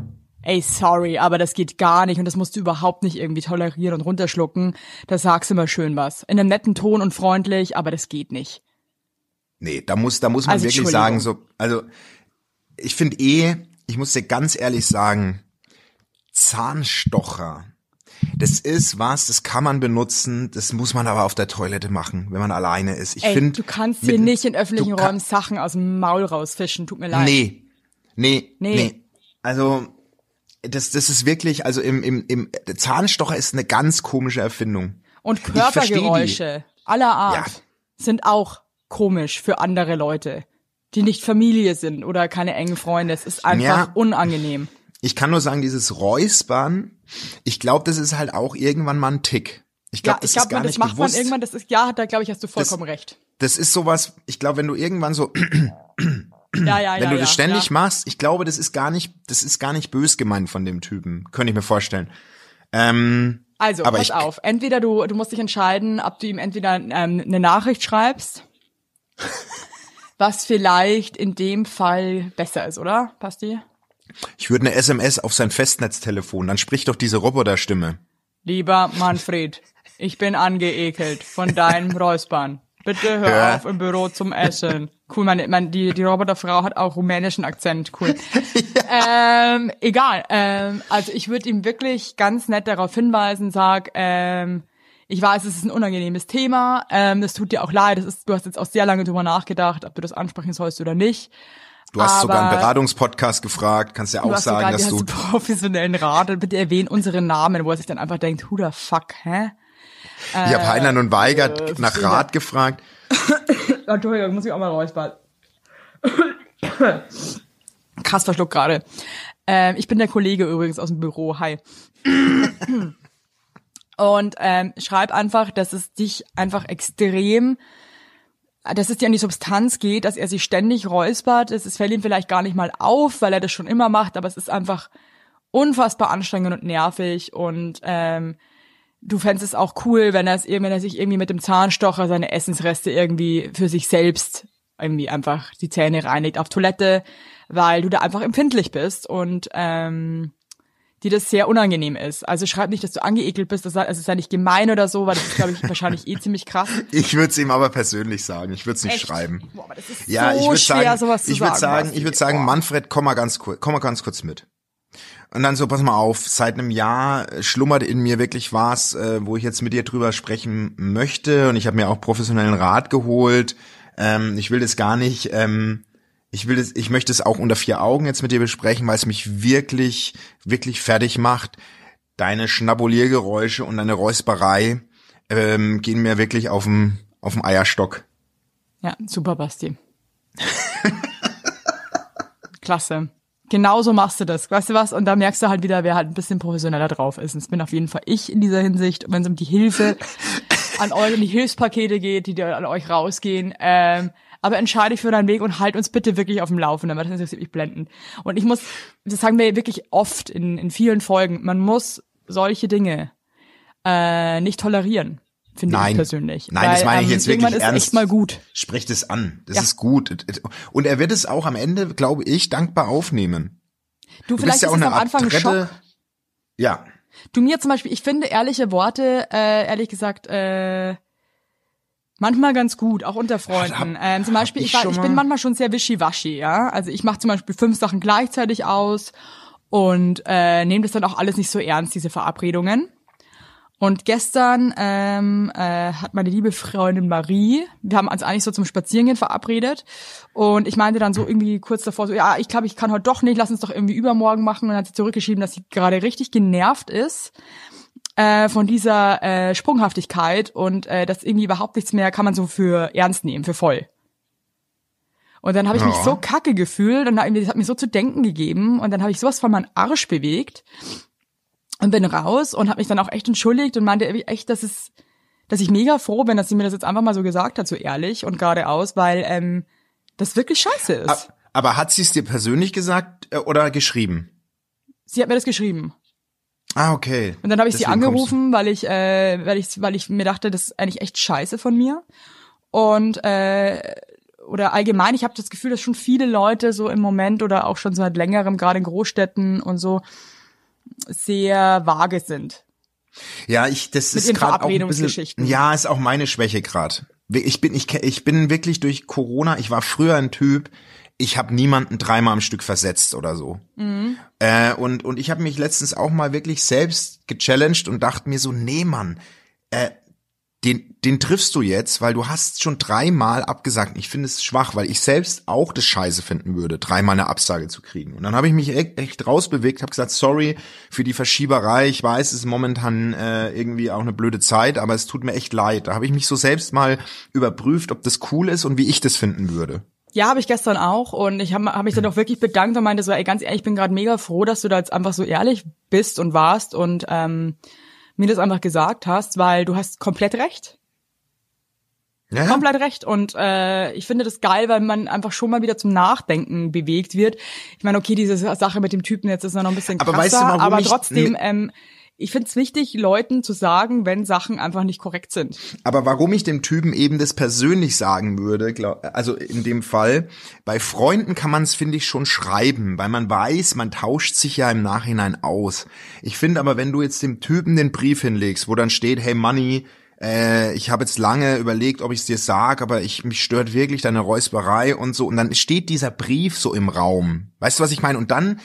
Ey, sorry, aber das geht gar nicht und das musst du überhaupt nicht irgendwie tolerieren und runterschlucken. Da sagst du mal schön was. In einem netten Ton und freundlich, aber das geht nicht.
Nee, da muss, da muss man
Also,
wirklich sagen, so, also, ich finde eh, ich muss dir ganz ehrlich sagen, Zahnstocher, das ist was, das kann man benutzen, das muss man aber auf der Toilette machen, wenn man alleine ist. Ich finde,
du kannst hier nicht in öffentlichen Räumen Sachen aus dem Maul rausfischen, tut mir leid.
Nee, nee,
Nee.
nee, Also, das, das ist wirklich, also im, im, im, Zahnstocher ist eine ganz komische Erfindung.
Und. Körpergeräusche aller Art
Ja.
sind auch komisch für andere Leute, die nicht Familie sind oder keine engen Freunde. Es ist einfach
Ja.
unangenehm.
Ich kann nur sagen, dieses Räuspern, ich glaube, das ist halt auch irgendwann mal ein Tick. Ich glaube,
Ja,
das
ich
ist
glaube,
gar
das
nicht
macht
bewusst.
man irgendwann, das ist, ja, da glaube ich, hast du vollkommen recht.
Das ist sowas, ich glaube, wenn du irgendwann so, <clears throat>
Ja, ja, <clears throat>
wenn
ja.
du das ständig machst, ich glaube, das ist gar nicht, das ist gar nicht bös gemeint von dem Typen. Könnte ich mir vorstellen. Ähm,
Also, pass
ich-
auf. Entweder du, du musst dich entscheiden, ob du ihm entweder ähm, eine Nachricht schreibst, <laughs> was vielleicht in dem Fall besser ist, oder, Pasti?
ich würde eine SMS auf sein Festnetztelefon, dann spricht doch diese Roboterstimme.
Lieber Manfred, ich bin angeekelt von deinem <laughs> Räuspern. Bitte hör
Ja.
auf im Büro zum Essen. Cool, meine, meine, die, die Roboterfrau hat auch rumänischen Akzent. Cool. <laughs> ähm, egal. Ähm, also ich würde ihm wirklich ganz nett darauf hinweisen, sag, ähm, ich weiß, es ist ein unangenehmes Thema. Ähm, das tut dir auch leid. Das ist, du hast jetzt auch sehr lange drüber nachgedacht, ob du das ansprechen sollst oder nicht.
Du hast sogar einen
Aber-
Beratungspodcast gefragt, kannst ja auch sagen,
sogar,
dass du
professionellen Rat. Bitte erwähnen unseren Namen, wo er sich dann einfach denkt, who the fuck, hä?
Ich habe Heinlein und Weigert
äh,
nach. Rat gefragt. <coughs>
Entschuldigung, muss ich auch mal räuspern. <coughs> Krass verschluckt gerade. Ähm, ich bin der Kollege übrigens aus dem Büro. Hi. <coughs> Und ähm, schreib einfach, dass es dich einfach extrem, dass es dir an die Substanz geht, dass er sich ständig räuspert. Es es fällt ihm vielleicht gar nicht mal auf, weil er das schon immer macht, aber es ist einfach unfassbar anstrengend und nervig und ähm, du fändest es auch cool, wenn er es wenn er sich irgendwie mit dem Zahnstocher seine Essensreste irgendwie für sich selbst irgendwie einfach die Zähne reinigt auf Toilette, weil du da einfach empfindlich bist und ähm, die das sehr unangenehm ist. Also schreib nicht, dass du angeekelt bist, das also es sei nicht gemein oder so, weil das ist, glaube ich, wahrscheinlich eh ziemlich krass. <laughs>
Ich würde es ihm aber persönlich sagen, ich würde es nicht
Echt?
schreiben.
Boah, aber das ist
Ja,
so
ich würde sagen, ich würde sagen, ich würde sagen. Manfred, komm mal ganz kurz, komm mal ganz kurz mit. Und dann so, pass mal auf, seit einem Jahr äh, schlummert in mir wirklich was, äh, wo ich jetzt mit dir drüber sprechen möchte. Und ich habe mir auch professionellen Rat geholt. Ähm, ich will das gar nicht, ähm, ich will das, ich möchte es auch unter vier Augen jetzt mit dir besprechen, weil es mich wirklich, wirklich fertig macht. Deine Schnabuliergeräusche und deine Räusperei ähm, gehen mir wirklich auf dem auf dem Eierstock.
Ja, super, Basti. <laughs> Klasse. Genauso machst du das. Weißt du was? Und da merkst du halt wieder, wer halt ein bisschen professioneller drauf ist. Und es bin auf jeden Fall ich in dieser Hinsicht, wenn es um die Hilfe <laughs> an euch, um die Hilfspakete geht, die dir an euch rausgehen. Ähm, aber entscheide dich für deinen Weg und halt uns bitte wirklich auf dem Laufenden, weil das interessiert mich blendend. Und ich muss, das sagen wir wirklich oft in, in vielen Folgen, man muss solche Dinge äh, nicht tolerieren. Finde ich
Nein,
persönlich.
nein, das
Weil,
meine ich
ähm,
jetzt wirklich
irgendwann ist
ernst.
echt mal gut.
Sprecht es an. Das
Ja.
ist gut. Und er wird es auch am Ende, glaube ich, dankbar aufnehmen.
Du,
Du
vielleicht
ja
ist
auch
es am Anfang ein Schock.
Ja.
Du mir zum Beispiel, ich finde ehrliche Worte, äh, ehrlich gesagt, äh, manchmal ganz gut, auch unter Freunden. Ähm, zum Beispiel,
ich
ich, war, ich bin
mal-
manchmal schon sehr wischiwaschi, ja. Also ich mache zum Beispiel fünf Sachen gleichzeitig aus und äh, nehme das dann auch alles nicht so ernst, diese Verabredungen. Und gestern ähm, äh, hat meine liebe Freundin Marie, wir haben uns eigentlich so zum Spazierengehen verabredet. Und ich meinte dann so irgendwie kurz davor so, ja, ich glaube, ich kann heute doch nicht, lass uns doch irgendwie übermorgen machen. Und dann hat sie zurückgeschrieben, dass sie gerade richtig genervt ist äh, von dieser äh, Sprunghaftigkeit. Und äh, das irgendwie überhaupt nichts mehr kann man so für ernst nehmen, für voll. Und dann habe ich mich
Ja.
so kacke gefühlt und das hat mir so zu denken gegeben. Und dann habe ich sowas von meinem Arsch bewegt und bin raus und habe mich dann auch echt entschuldigt und meinte echt, dass es, dass ich mega froh bin, dass sie mir das jetzt einfach mal so gesagt hat, so ehrlich und geradeaus, weil ähm, das wirklich scheiße ist.
Aber hat sie es dir persönlich gesagt äh, oder geschrieben?
sie hat mir das geschrieben.
Ah, okay.
Und dann habe ich sie
Deswegen kommst
angerufen, weil ich, äh, weil ich, weil ich mir dachte, das ist eigentlich echt scheiße von mir. Und äh, oder allgemein, ich habe das Gefühl, dass schon viele Leute so im Moment oder auch schon seit längerem, gerade in Großstädten und so, sehr vage sind.
Ja, ich, das
Mit
ist gerade auch ein bisschen, ja, ist auch meine Schwäche gerade. Ich bin, ich, ich bin wirklich durch Corona, ich war früher ein Typ, ich habe niemanden dreimal am Stück versetzt oder so.
Mhm.
Äh, und, und ich habe mich letztens auch mal wirklich selbst gechallenged und dachte mir so, nee, Mann, äh, den, den triffst du jetzt, weil du hast schon dreimal abgesagt. Ich finde es schwach, weil ich selbst auch das Scheiße finden würde, dreimal eine Absage zu kriegen. Und dann habe ich mich echt, echt rausbewegt, habe gesagt, sorry für die Verschieberei. Ich weiß, es ist momentan äh, irgendwie auch eine blöde Zeit, aber es tut mir echt leid. Da habe ich mich so selbst mal überprüft, ob das cool ist und wie ich das finden würde.
Ja, habe ich gestern auch und ich habe hab mich dann auch wirklich bedankt und meinte so, ey, ganz ehrlich, ich bin gerade mega froh, dass du da jetzt einfach so ehrlich bist und warst und ähm, mir das einfach gesagt hast, weil du hast komplett recht.
Ja,
komplett recht und äh, ich finde das geil, weil man einfach schon mal wieder zum Nachdenken bewegt wird. Ich meine, okay, diese Sache mit dem Typen jetzt ist noch ein bisschen krasser,
Aber weißt du, warum
aber trotzdem, ähm, ich finde es wichtig, Leuten zu sagen, wenn Sachen einfach nicht korrekt sind.
Aber warum ich dem Typen eben das persönlich sagen würde, glaub, also in dem Fall, bei Freunden kann man es, finde ich, schon schreiben, weil man weiß, man tauscht sich ja im Nachhinein aus. Ich finde aber, wenn du jetzt dem Typen den Brief hinlegst, wo dann steht, hey Money, äh, ich habe jetzt lange überlegt, ob ich es dir sag, aber ich mich stört wirklich deine Räusperei und so. Und dann steht dieser Brief so im Raum. Weißt du, was ich meine? Und dann,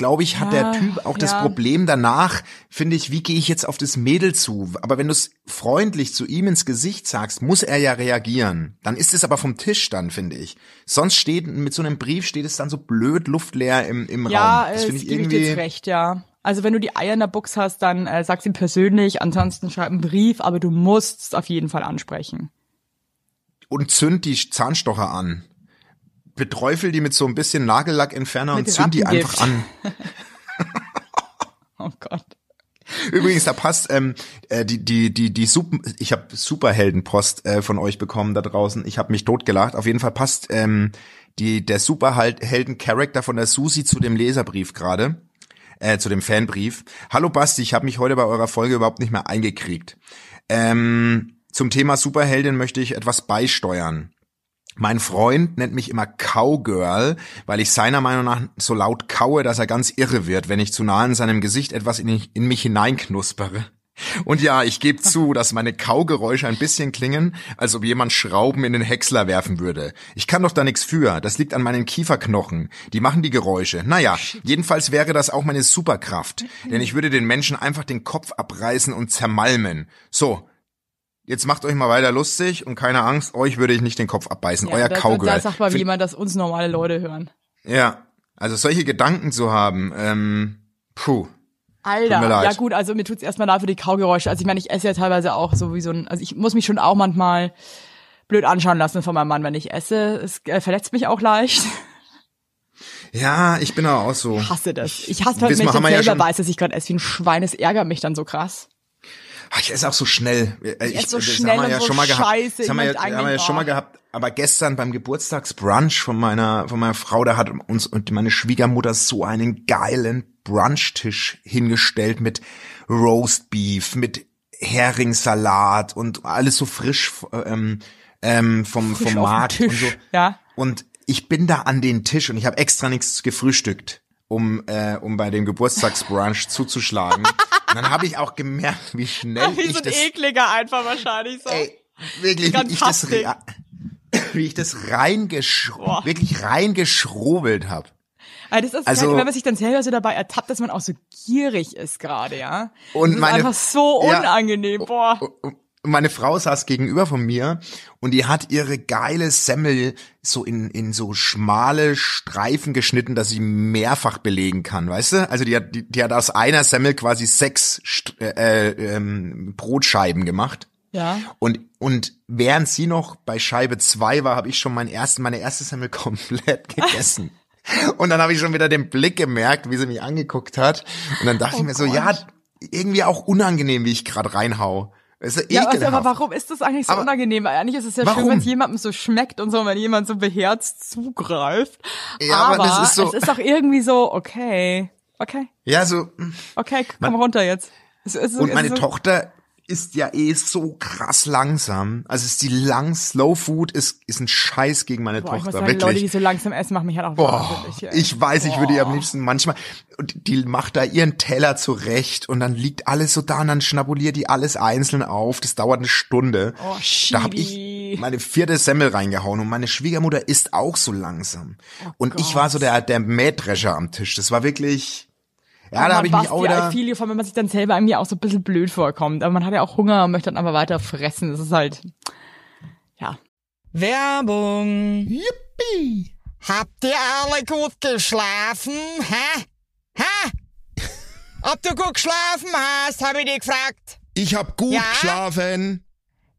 glaube ich, hat
Ja,
der Typ auch das
ja.
Problem danach, finde ich, wie gehe ich jetzt auf das Mädel zu? Aber wenn du es freundlich zu ihm ins Gesicht sagst, muss er ja reagieren. Dann ist es aber vom Tisch dann, finde ich. Sonst steht, mit so einem Brief steht es dann so blöd luftleer im, im
Ja,
Raum. Das finde
das
ich irgendwie.
jetzt recht, ja. Also wenn du die Eier in der Box hast, dann äh, sag's ihm persönlich, ansonsten schreib einen Brief, aber du musst es auf jeden Fall ansprechen.
und zünd die Zahnstocher an. Beträufel die mit so ein bisschen Nagellackentferner und
Mit
zünd die einfach an. <laughs>
Oh Gott.
Übrigens, da passt ähm, äh, die die die die Super, ich habe Superheldenpost äh, von euch bekommen da draußen. Ich habe mich totgelacht. Auf jeden Fall passt ähm, die der Superhelden Charakter von der Susi zu dem Leserbrief gerade. Äh, zu dem Fanbrief. Hallo Basti, ich habe mich heute bei eurer Folge überhaupt nicht mehr eingekriegt. Ähm, zum Thema Superheldin möchte ich etwas beisteuern. Mein Freund nennt mich immer Cowgirl, weil ich seiner Meinung nach so laut kaue, dass er ganz irre wird, wenn ich zu nah in seinem Gesicht etwas in, in mich hineinknuspere. Und ja, ich gebe zu, dass meine Kaugeräusche ein bisschen klingen, als ob jemand Schrauben in den Häcksler werfen würde. Ich kann doch da nichts für, das liegt an meinen Kieferknochen. Die machen die Geräusche. Naja, jedenfalls wäre das auch meine Superkraft, denn ich würde den Menschen einfach den Kopf abreißen und zermalmen. So, Jetzt macht euch mal weiter lustig und keine Angst, euch würde ich nicht den Kopf abbeißen.
Ja,
Euer
da,
Cowgirl.
Da sagt mal jemand, dass uns normale Leute hören.
Ja, also solche Gedanken zu haben, ähm, puh.
Alter, ja gut, also mir tut's erstmal leid für die Kaugeräusche. Also ich meine, ich esse ja teilweise auch so wie so ein, also ich muss mich schon auch manchmal blöd anschauen lassen von meinem Mann, wenn ich esse. Es äh, verletzt mich auch leicht.
Ja, ich bin aber auch so.
Ich hasse das. Ich hasse halt, wenn ich
ja
selber
schon-
weiß, dass ich gerade esse wie ein Schwein. Es ärgert mich dann so krass.
Ah, Ich esse auch so schnell. Ich,
esse so
das
schnell
haben wir
und
ja
so
schon mal gehabt.
scheiße.
Das haben
Ich
wir, ja- haben wir ja schon mal gehabt. Aber gestern beim Geburtstagsbrunch von meiner, von meiner Frau, da hat uns und meine Schwiegermutter so einen geilen Brunchtisch hingestellt mit Roast Beef, mit Heringssalat und alles so frisch ähm, ähm, vom,
Frisch
vom Markt und so.
ja.
Und ich bin da an den Tisch und ich habe extra nichts gefrühstückt, um, äh, um bei dem Geburtstagsbrunch zuzuschlagen. Und dann habe ich auch gemerkt, wie schnell
Wie
ich
so ein
das
ekliger einfach wahrscheinlich so.
Ey, wirklich, wie ich das, wie ich das reingesch
Boah.
wirklich reingeschrobelt habe.
Also das ist
Also-
also, wenn man sich dann selber so dabei ertappt, dass man auch so gierig ist gerade, ja.
Und
das ist
meine-
einfach so unangenehm, boah.
Und meine Frau saß gegenüber von mir und die hat ihre geile Semmel so in, in so schmale Streifen geschnitten, dass sie mehrfach belegen kann, weißt du? Also die hat, die, die hat aus einer Semmel quasi sechs St äh, ähm, Brotscheiben gemacht.
Ja.
Und, und während sie noch bei Scheibe zwei war, habe ich schon mein ersten, meine erste Semmel <laughs> komplett gegessen. Und dann habe ich schon wieder den Blick gemerkt, wie sie mich angeguckt hat. Und dann dachte
Oh
ich mir so,
Gott.
ja, irgendwie auch unangenehm, wie ich gerade reinhau. Ist
Ja,
ekelhaft.
also, aber warum ist das eigentlich so
Aber-
unangenehm? Eigentlich ist es ja
Warum?
schön, wenn es jemandem so schmeckt und so, wenn jemand so beherzt zugreift.
Ja,
aber,
aber das ist so-
es ist auch irgendwie so, okay, okay,
Ja, so,
okay, komm
Man-
runter jetzt. Es so,
und
es
meine
so,
Tochter ist ja eh so krass langsam. Also ist die lang, Slow Food ist, ist ein Scheiß gegen meine
Boah, ich
Tochter,
sagen, Leute, die
wirklich.
so langsam essen, machen mich halt auch
Boah,
ey.
ich weiß, ich würde ihr am
Boah.
liebsten manchmal, und die macht da ihren Teller zurecht und dann liegt alles so da und dann schnabuliert die alles einzeln auf. Das dauert eine Stunde.
Oh,
da habe ich meine vierte Semmel reingehauen und meine Schwiegermutter isst auch so langsam.
Oh
und ich war so der, der Mähdrescher am Tisch. Das war wirklich, ja, da habe ich mich auch
Ja,
wieder,
viel, vor allem, wenn man sich dann selber irgendwie auch so ein bisschen blöd vorkommt. Aber man hat ja auch Hunger und möchte dann aber weiter fressen. Das ist halt, ja.
Werbung.
Yippie! Habt ihr alle gut geschlafen? Hä? Hä? <laughs> Ob du gut geschlafen hast, habe ich dich gefragt.
Ich hab gut
Ja?
geschlafen.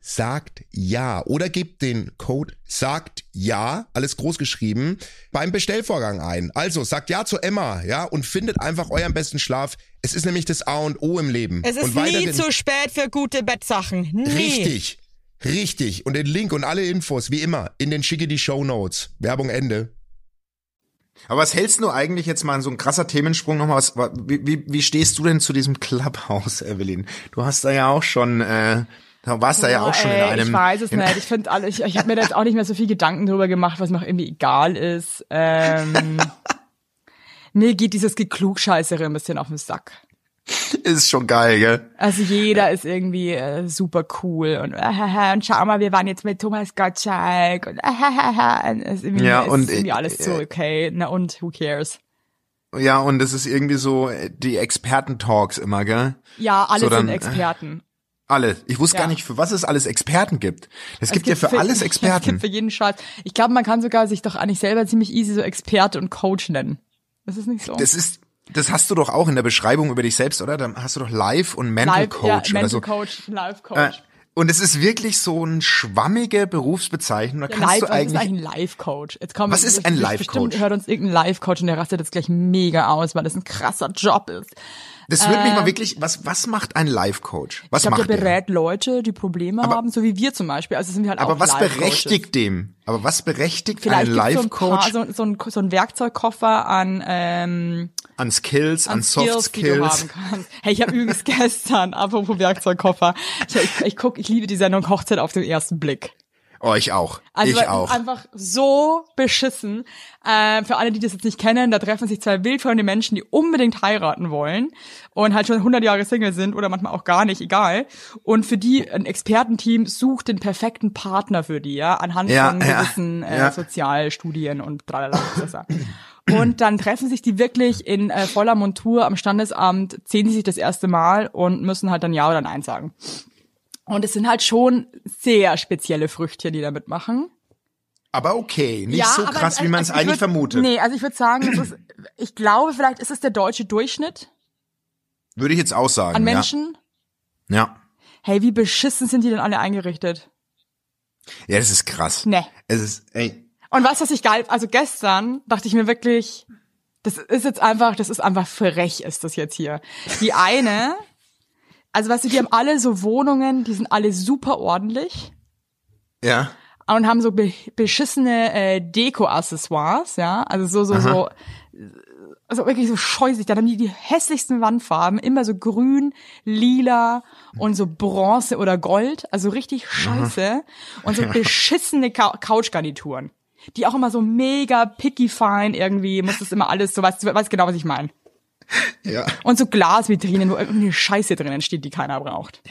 sagt ja oder gebt den Code sagt ja, alles groß geschrieben, beim Bestellvorgang ein. Also sagt ja zu Emma, ja, und findet einfach euren besten Schlaf. Es ist nämlich das A und O im Leben.
Es ist
und
nie zu spät für gute Bettsachen. Nie.
Richtig. Richtig. Und den Link und alle Infos, wie immer, in den schicke die Show Notes. Werbung Ende.
Aber was hältst du eigentlich jetzt mal an so ein krasser Themensprung nochmal? Was, wa- wie, wie, wie stehst du denn zu diesem Clubhouse, Evelyn? Du hast da ja auch schon, äh, da warst da ja auch schon in
Ey,
einem.
Ich weiß es
in,
nicht. Ich finde alle, ich, ich habe mir da jetzt auch nicht mehr so viel Gedanken drüber gemacht, was mir auch irgendwie egal ist. Ähm, <laughs> mir geht dieses Geklugscheißere ein bisschen auf den Sack.
Ist schon geil, gell?
Also jeder ist irgendwie äh, super cool und, äh, und schau mal, wir waren jetzt mit Thomas Gottschalk und, äh, und ist irgendwie,
Ja, und,
ist irgendwie alles so
äh,
okay. Na und who cares?
Ja, und es ist irgendwie so äh, die Experten-Talks immer, gell?
Ja, alle
So dann,
sind Experten.
Alle. Ich wusste
Ja.
gar nicht, für was es alles Experten gibt. Es gibt,
Es
ja für alles <laughs>
Es
Experten.
gibt für jeden Scheiß. Ich glaube, man kann sogar sich doch eigentlich selber ziemlich easy so Experte und Coach nennen. Das ist nicht so.
Das ist, das hast du doch auch in der Beschreibung über dich selbst, oder? Da hast du doch Live und Mental
Live,
Coach
ja, Mental
so.
Coach, Life Coach.
Äh, und es ist wirklich so ein schwammige Berufsbezeichnung. Da
Ja,
kannst
Live,
du
was ist
eigentlich,
eigentlich ein Life-Coach? Jetzt kommen
Was ist ein Life-Coach?
Bestimmt hört uns irgendein Life-Coach und der rastet jetzt gleich mega aus, weil das ein krasser Job ist.
Das würde mich mal wirklich, was, was macht ein Life-Coach? Was
Ich glaube,
macht
der
der?
berät Leute, die Probleme
Aber-
haben, so wie wir zum Beispiel. Also sind wir halt
Aber
auch
was berechtigt dem? Aber was berechtigt
Vielleicht
einen
gibt's so ein,
Life-Coach
so, ein, so ein Werkzeugkoffer an, ähm,
an Skills, an,
an
Soft
Skills. Hey, ich habe übrigens <laughs> gestern, apropos Werkzeugkoffer, ich, ich, ich guck, ich liebe die Sendung Hochzeit auf den ersten Blick.
Oh, ich auch.
Also
ich auch.
einfach so beschissen. Ähm, für alle, die das jetzt nicht kennen, da treffen sich zwei wildfremde Menschen, die unbedingt heiraten wollen und halt schon 100 Jahre Single sind oder manchmal auch gar nicht, egal. Und für die ein Expertenteam sucht den perfekten Partner für die, ja, anhand
Ja,
von
ja,
gewissen äh,
ja.
Sozialstudien und tralala. Und dann treffen sich die wirklich in äh, voller Montur am Standesamt, sehen die sich das erste Mal und müssen halt dann Ja oder Nein sagen. Und es sind halt schon sehr spezielle Früchtchen, die da mitmachen.
Aber okay, nicht so
aber-
krass, wie man es
also ich
eigentlich
würd-
vermutet.
Nee, also ich würde sagen, das ist, ich glaube, vielleicht ist es der deutsche Durchschnitt
Würde ich jetzt auch sagen.
an Menschen.
Ja. ja.
Hey, wie beschissen sind die denn alle eingerichtet?
Ja, das ist krass.
Nee.
Es ist, ey,
Und du, was ich geil, also gestern dachte ich mir wirklich, das ist jetzt einfach, das ist einfach frech ist das jetzt hier. Die eine, also weißt du, die haben alle so Wohnungen, die sind alle super ordentlich
ja.
und haben so be beschissene äh, Deko-Accessoires, ja, also so, so, so, also wirklich so scheußlich. Dann haben die die hässlichsten Wandfarben, immer so grün, lila und so Bronze oder Gold, also richtig scheiße. Und so <laughs> beschissene Cou Couchgarnituren. Die auch immer so mega picky fine irgendwie, muss das immer alles so, weißt du, weißt genau, was ich meine.
Ja.
Und so Glasvitrinen, wo irgendeine Scheiße drinnen steht, die keiner braucht.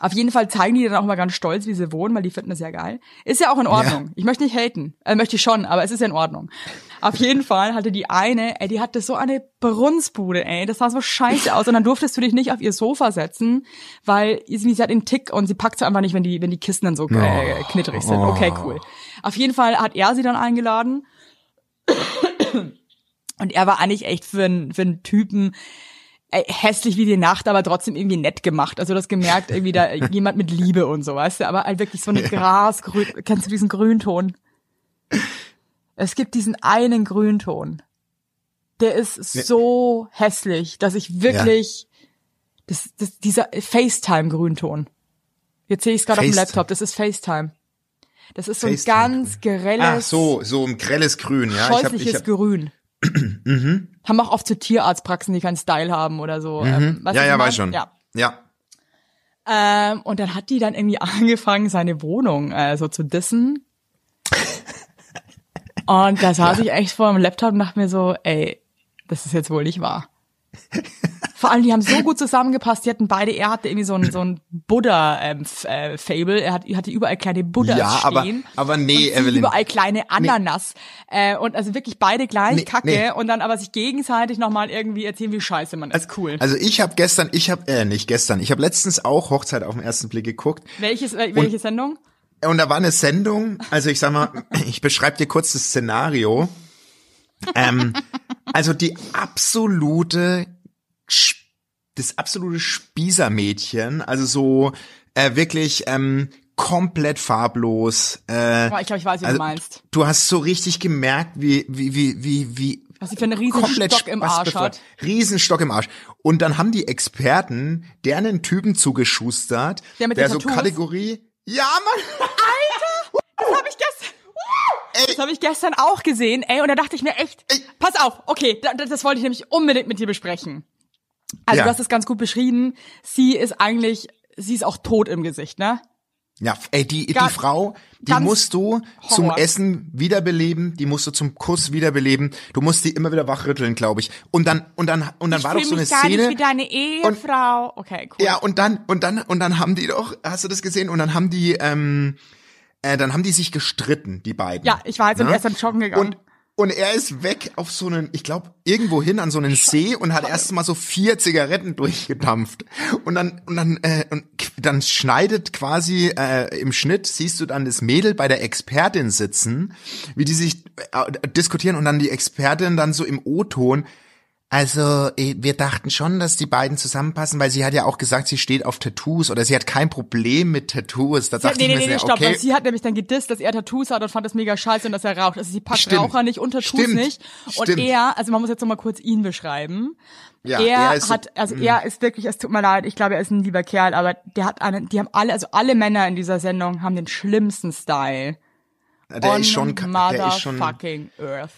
Auf jeden Fall zeigen die dann auch mal ganz stolz, wie sie wohnen, weil die finden das ja geil. Ist ja auch in Ordnung. Ich möchte nicht haten. Äh, möchte ich schon, aber es ist ja in Ordnung. Auf jeden Fall hatte die eine, ey, die hatte so eine Brunstbude, ey. Das sah so scheiße aus. Und dann durftest du dich nicht auf ihr Sofa setzen, weil sie hat den Tick und sie packt sie einfach nicht, wenn die, wenn die Kisten dann so äh, knitterig sind. Okay, cool. Auf jeden Fall hat er sie dann eingeladen. Und er war eigentlich echt für einen, für einen Typen äh, hässlich wie die Nacht, aber trotzdem irgendwie nett gemacht. Also du hast gemerkt, irgendwie da <laughs> jemand mit Liebe und so, weißt du, aber halt wirklich so eine Grasgrün, kennst du diesen Grünton? Es gibt diesen einen Grünton. Der ist so hässlich, dass ich wirklich, das, das, dieser FaceTime-Grünton. Jetzt sehe ich es gerade auf dem. Laptop, das ist FaceTime. Das ist so ein
FaceTime.
ganz grelles,
Ach so, so ein grelles Grün, ja. Ich hab,
scheußliches
ich hab,
Grün. <clears throat> Haben auch oft so Tierarztpraxen, die keinen Style haben oder so. Ähm,
Mhm. ja,
was
ja,
ich
weiß schon.
Ja.
Ja.
Ähm, und dann hat die dann irgendwie <laughs> angefangen, seine Wohnung äh, so zu dissen. Und da saß ich echt vor dem Laptop und dachte mir so, ey, das ist jetzt wohl nicht wahr. <laughs> Vor allem, die haben so gut zusammengepasst. Die hatten beide, er hatte irgendwie so ein, so ein Buddha-Fable. er hat, hatte überall kleine Buddhas
Ja, aber,
stehen.
aber nee,
und sie
Evelyn.
überall kleine Ananas. Äh, und also wirklich beide gleich
Nee,
kacke.
nee.
Und dann aber sich gegenseitig nochmal irgendwie erzählen, wie scheiße man ist. Cool.
Also ich habe gestern, ich habe, äh, nicht gestern, ich habe letztens auch Hochzeit auf den ersten Blick geguckt.
Welches, äh, welche Sendung?
Und da war eine Sendung, also ich sag mal, <laughs> ich beschreibe dir kurz das Szenario. Ähm, also die absolute, das absolute Spießermädchen, also so äh, wirklich ähm, komplett farblos. Äh,
ich glaube, ich weiß, wie
also,
du meinst.
Du hast so richtig gemerkt, wie wie wie wie wie
Was sie für einen riesen Stock im Arsch
spaßbefreit.
hat.
Riesenstock im Arsch. Und dann haben die Experten der einen Typen zugeschustert,
Der mit
der so
Tattoos?
Kategorie. Ja, Mann.
Das habe ich gestern. Das habe ich gestern auch gesehen, ey, und da dachte ich mir echt, pass auf, okay, da, da- das wollte ich nämlich unbedingt mit dir besprechen. Also
Ja.
du hast es ganz gut beschrieben. Sie ist eigentlich, sie ist auch tot im Gesicht, ne?
Ja, ey, die, die
Ga-
Frau, die
ganz
musst du zum
Horror.
Essen wiederbeleben, die musst du zum Kuss wiederbeleben, du musst die immer wieder wachrütteln, glaube ich. Und dann, und dann, und dann war doch so eine
gar
Szene.
nicht wie deine Ehefrau. okay, cool.
Ja, und dann, und dann, und dann haben die doch, hast du das gesehen? Und dann haben die, ähm, äh, dann haben die sich gestritten, die beiden.
Ja, ich weiß, und
Ne?
er ist dann joggen gegangen.
Und, und er ist weg auf so einen, ich glaube, irgendwo hin an so einen See und hat erst mal so vier Zigaretten durchgedampft. Und dann, und dann, äh, und dann schneidet quasi äh, im Schnitt, siehst du dann das Mädel bei der Expertin sitzen, wie die sich äh, diskutieren und dann die Expertin dann so im O-Ton, Also, eh, wir dachten schon, dass die beiden zusammenpassen, weil sie hat ja auch gesagt, sie steht auf Tattoos oder sie hat kein Problem mit Tattoos. Da dachte
nee,
ich
nee,
mir
nee,
sehr,
stopp,
okay.
weil sie hat nämlich dann gedisst, dass er Tattoos hat und fand das mega scheiße und dass er raucht. Also sie packt
Stimmt.
Raucher nicht und Tattoos
Stimmt.
nicht. Und
Stimmt.
er, also man muss jetzt noch mal kurz ihn beschreiben.
Ja,
er,
er
hat, also er ist wirklich, es tut mir leid, ich glaube, er ist ein lieber Kerl, aber der hat einen, die haben alle, also alle Männer in dieser Sendung haben den schlimmsten Style.
der
On
ist schon, der ist schon,
motherfucking Earth.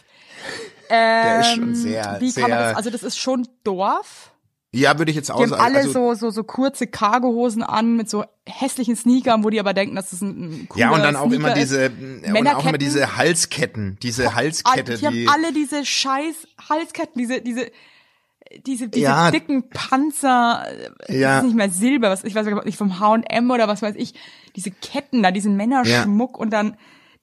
Der ist
Ähm,
schon sehr,
Wie kann man das,
sehr,
also das ist schon Dorf.
ja, würde ich jetzt auch
Die haben
sagen.
alle
also,
so, so, so kurze Cargohosen an mit so hässlichen Sneakern, wo die aber denken, dass das ein, ein cooler
ja, und dann auch
Sneaker
immer diese, und auch immer diese Halsketten, diese Halskette,
All- die haben
die,
alle diese scheiß Halsketten, diese, diese, diese, diese
Ja.
dicken Panzer, äh,
Ja.
das ist nicht mehr Silber, was, ich weiß nicht, vom H&M oder was weiß ich, diese Ketten da, diesen Männerschmuck und dann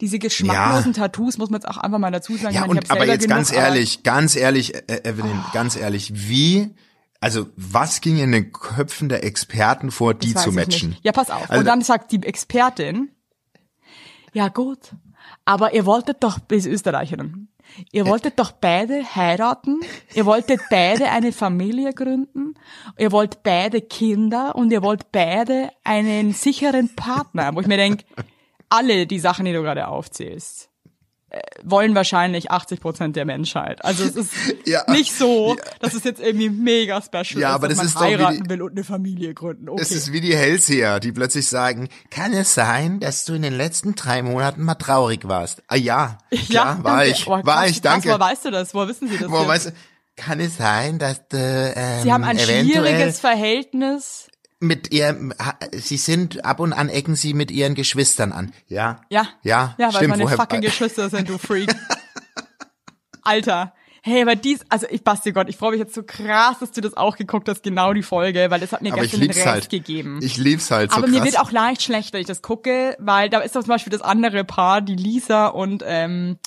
diese geschmacklosen Tattoos, muss man jetzt auch einfach mal dazu sagen.
ja,
meine,
und, aber jetzt
genug,
ganz
aber-
ehrlich, ganz ehrlich, äh, Evelyn, ganz ehrlich, wie, also, was ging in den Köpfen der Experten vor, die zu matchen?
Ja, pass auf.
Also-
und dann sagt die Expertin, ja gut, aber ihr wolltet doch, bis Österreicherin, ihr wolltet doch beide heiraten, ihr wolltet beide eine Familie gründen, ihr wollt beide Kinder und ihr wollt beide einen sicheren Partner, wo ich mir denk, alle die Sachen, die du gerade aufzählst, äh, wollen wahrscheinlich 80 Prozent der Menschheit. Also es ist <laughs>
Ja.
nicht so, dass es jetzt irgendwie mega special
Ja,
ist,
aber
dass
das
man
ist wie die-
heiraten will und eine Familie gründen. Okay.
Es ist wie die Hellseher, die plötzlich sagen, kann es sein, dass du in den letzten drei Monaten mal traurig warst? Ah ja, <laughs> klar, war
danke.
ich,
Oh,
war
krass,
ich, danke.
Krass, woher weißt du das? Woher wissen Sie das? Jetzt?
weißt du, kann es sein, dass du ähm,
Sie haben ein
eventuell
schwieriges Verhältnis.
Mit ihr, sie sind ab und an ecken sie mit ihren Geschwistern an. Ja,
Ja.
ja,
Ja, weil
stimmt.
meine
woher-
fucking <laughs> Geschwister sind, du Freak. Alter. Hey, aber dies, also ich Basti Gott, ich freue mich jetzt so krass, dass du das auch geguckt hast, genau die Folge, weil das hat mir
aber
gestern den Rest
halt.
gegeben.
Ich lieb's halt so
aber
krass.
mir wird auch leicht schlecht, wenn ich das gucke, weil da ist doch zum Beispiel das andere Paar, die Lisa und ähm,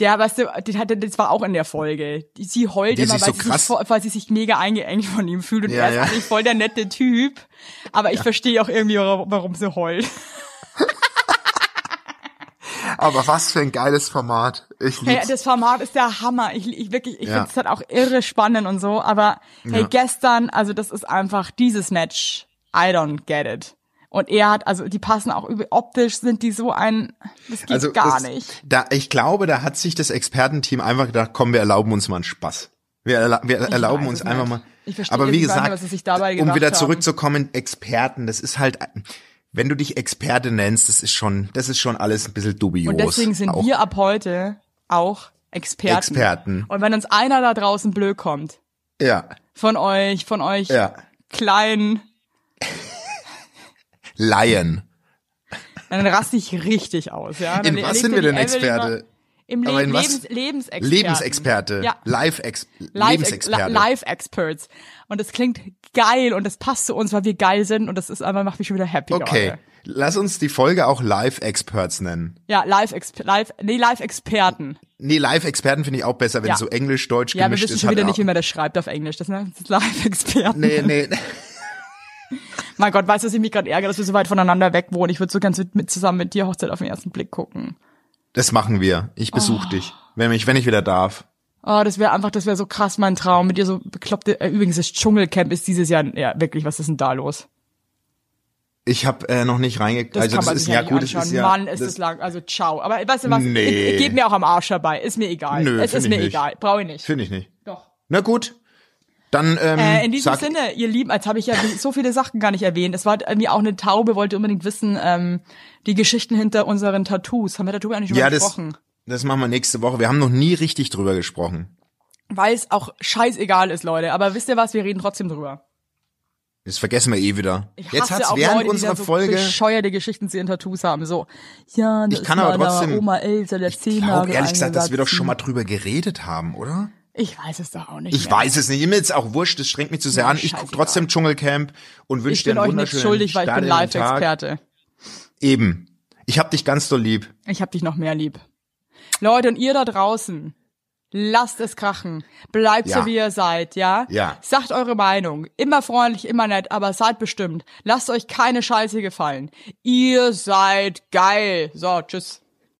der, weißt du, die hatte, das war auch in der Folge. Sie heult
Die
immer, weil,
so
sie sich, weil sie sich mega eingeengt von ihm fühlt und
Ja,
er ist
ja.
eigentlich voll der nette Typ. Aber ich verstehe auch irgendwie, warum, sie heult.
aber was für ein geiles Format. Ich
Hey,
lieb's.
das Format ist der Hammer. Ich, ich wirklich, ich
Ja.
finde es halt auch irre spannend und so. Aber hey,
Ja.
gestern, also das ist einfach dieses Match. I don't get it. Und er hat, also die passen auch über, optisch sind die so ein, das geht
also
gar
das,
nicht.
Da, ich glaube, da hat sich das Expertenteam einfach gedacht, komm, wir erlauben uns mal einen Spaß. Wir, erla wir erlauben uns einfach
nicht.
mal.
Ich verstehe
Aber wie gesagt,
nicht, was sie sich dabei
um wieder zurückzukommen, Experten, das ist halt, wenn du dich Experte nennst, das ist schon, das ist schon alles ein bisschen dubios.
Und deswegen sind
auch.
wir ab heute auch Experten.
Experten.
Und wenn uns einer da draußen blöd kommt,
Ja,
von euch, von euch
ja.
kleinen,
Laien.
dann raste ich richtig aus, ja. Dann
In was sind wir denn Experte?
Im
was?
Lebens, Lebensexperten.
Lebensexperte.
Ja.
Live-Ex
Live,
Lebensexperte.
Li- Live Experts. Und das klingt geil und das passt zu uns, weil wir geil sind und das ist einfach, macht mich schon wieder happy
Okay.
gerade.
Lass uns die Folge auch Live-Experts nennen.
Ja, Live, Exp Live, nee, Live Experten.
Nee, Live-Experten finde ich auch besser, wenn
Ja.
so Englisch, Deutsch
Ja, wir
gemischt
wissen
ist.
schon wieder nicht, wie man das schreibt auf Englisch. Das, ne? das ist Live Experten.
Nee, nee.
Mein Gott, weißt du, dass ich mich gerade ärgere, dass wir so weit voneinander weg wohnen? Ich würde so ganz mit, mit zusammen mit dir Hochzeit auf den ersten Blick gucken.
Das machen wir. Ich besuche dich. Wenn ich, wenn ich wieder darf.
Oh, das wäre einfach, das wäre so krass mein Traum. Mit dir so bekloppte, äh, übrigens, das Dschungelcamp ist dieses Jahr, ja, wirklich, was ist denn da los?
Ich habe äh, noch nicht reingeguckt. Also das ist ja gut,
anschauen.
ist ja.
Mann, ist das,
das,
lang. Also ciao. Aber weißt du was?
Nee.
Ich, ich, geht mir auch am Arsch dabei. Ist mir egal.
Nö,
es ist mir
ich nicht.
egal. Brauche ich nicht.
Finde ich nicht.
Doch.
Na gut. Dann ähm,
Äh, in diesem Sinne, ihr Lieben, als habe ich ja so viele Sachen gar nicht erwähnt. Es war irgendwie auch eine Taube, wollte unbedingt wissen, ähm, die Geschichten hinter unseren Tattoos. Haben wir darüber eigentlich schon
ja,
mal
das,
gesprochen?
das machen wir nächste Woche. Wir haben noch nie richtig drüber gesprochen.
Weil es auch scheißegal ist, Leute. Aber wisst ihr was? Wir reden trotzdem drüber.
Das vergessen wir eh wieder.
Ich
Jetzt hat's
auch
während
Leute,
unserer
so
Folge.
bescheuerte Geschichten zu ihren Tattoos haben. So, ja, das
Ich kann aber trotzdem-
Oma Elsa der
Ich glaube ehrlich gesagt, dass wir doch schon mal drüber geredet haben, oder?
Ich weiß es doch auch nicht
Ich
mehr.
weiß es nicht. Mir ist auch wurscht. Das strengt mich zu sehr
Ja,
an. Ich gucke trotzdem Dschungelcamp und wünsche
Ich
dir
bin
einen
euch nichts
wunderschönen
schuldig, weil ich bin
Tag.
Live-Experte.
Eben. Ich hab dich ganz doll lieb.
Ich hab dich noch mehr lieb. Leute, und ihr da draußen, lasst es krachen. Bleibt
Ja.
so, wie ihr seid, ja?
Ja.
Sagt eure Meinung. Immer freundlich, immer nett, aber seid bestimmt. Lasst euch keine Scheiße gefallen. Ihr seid geil. So, tschüss.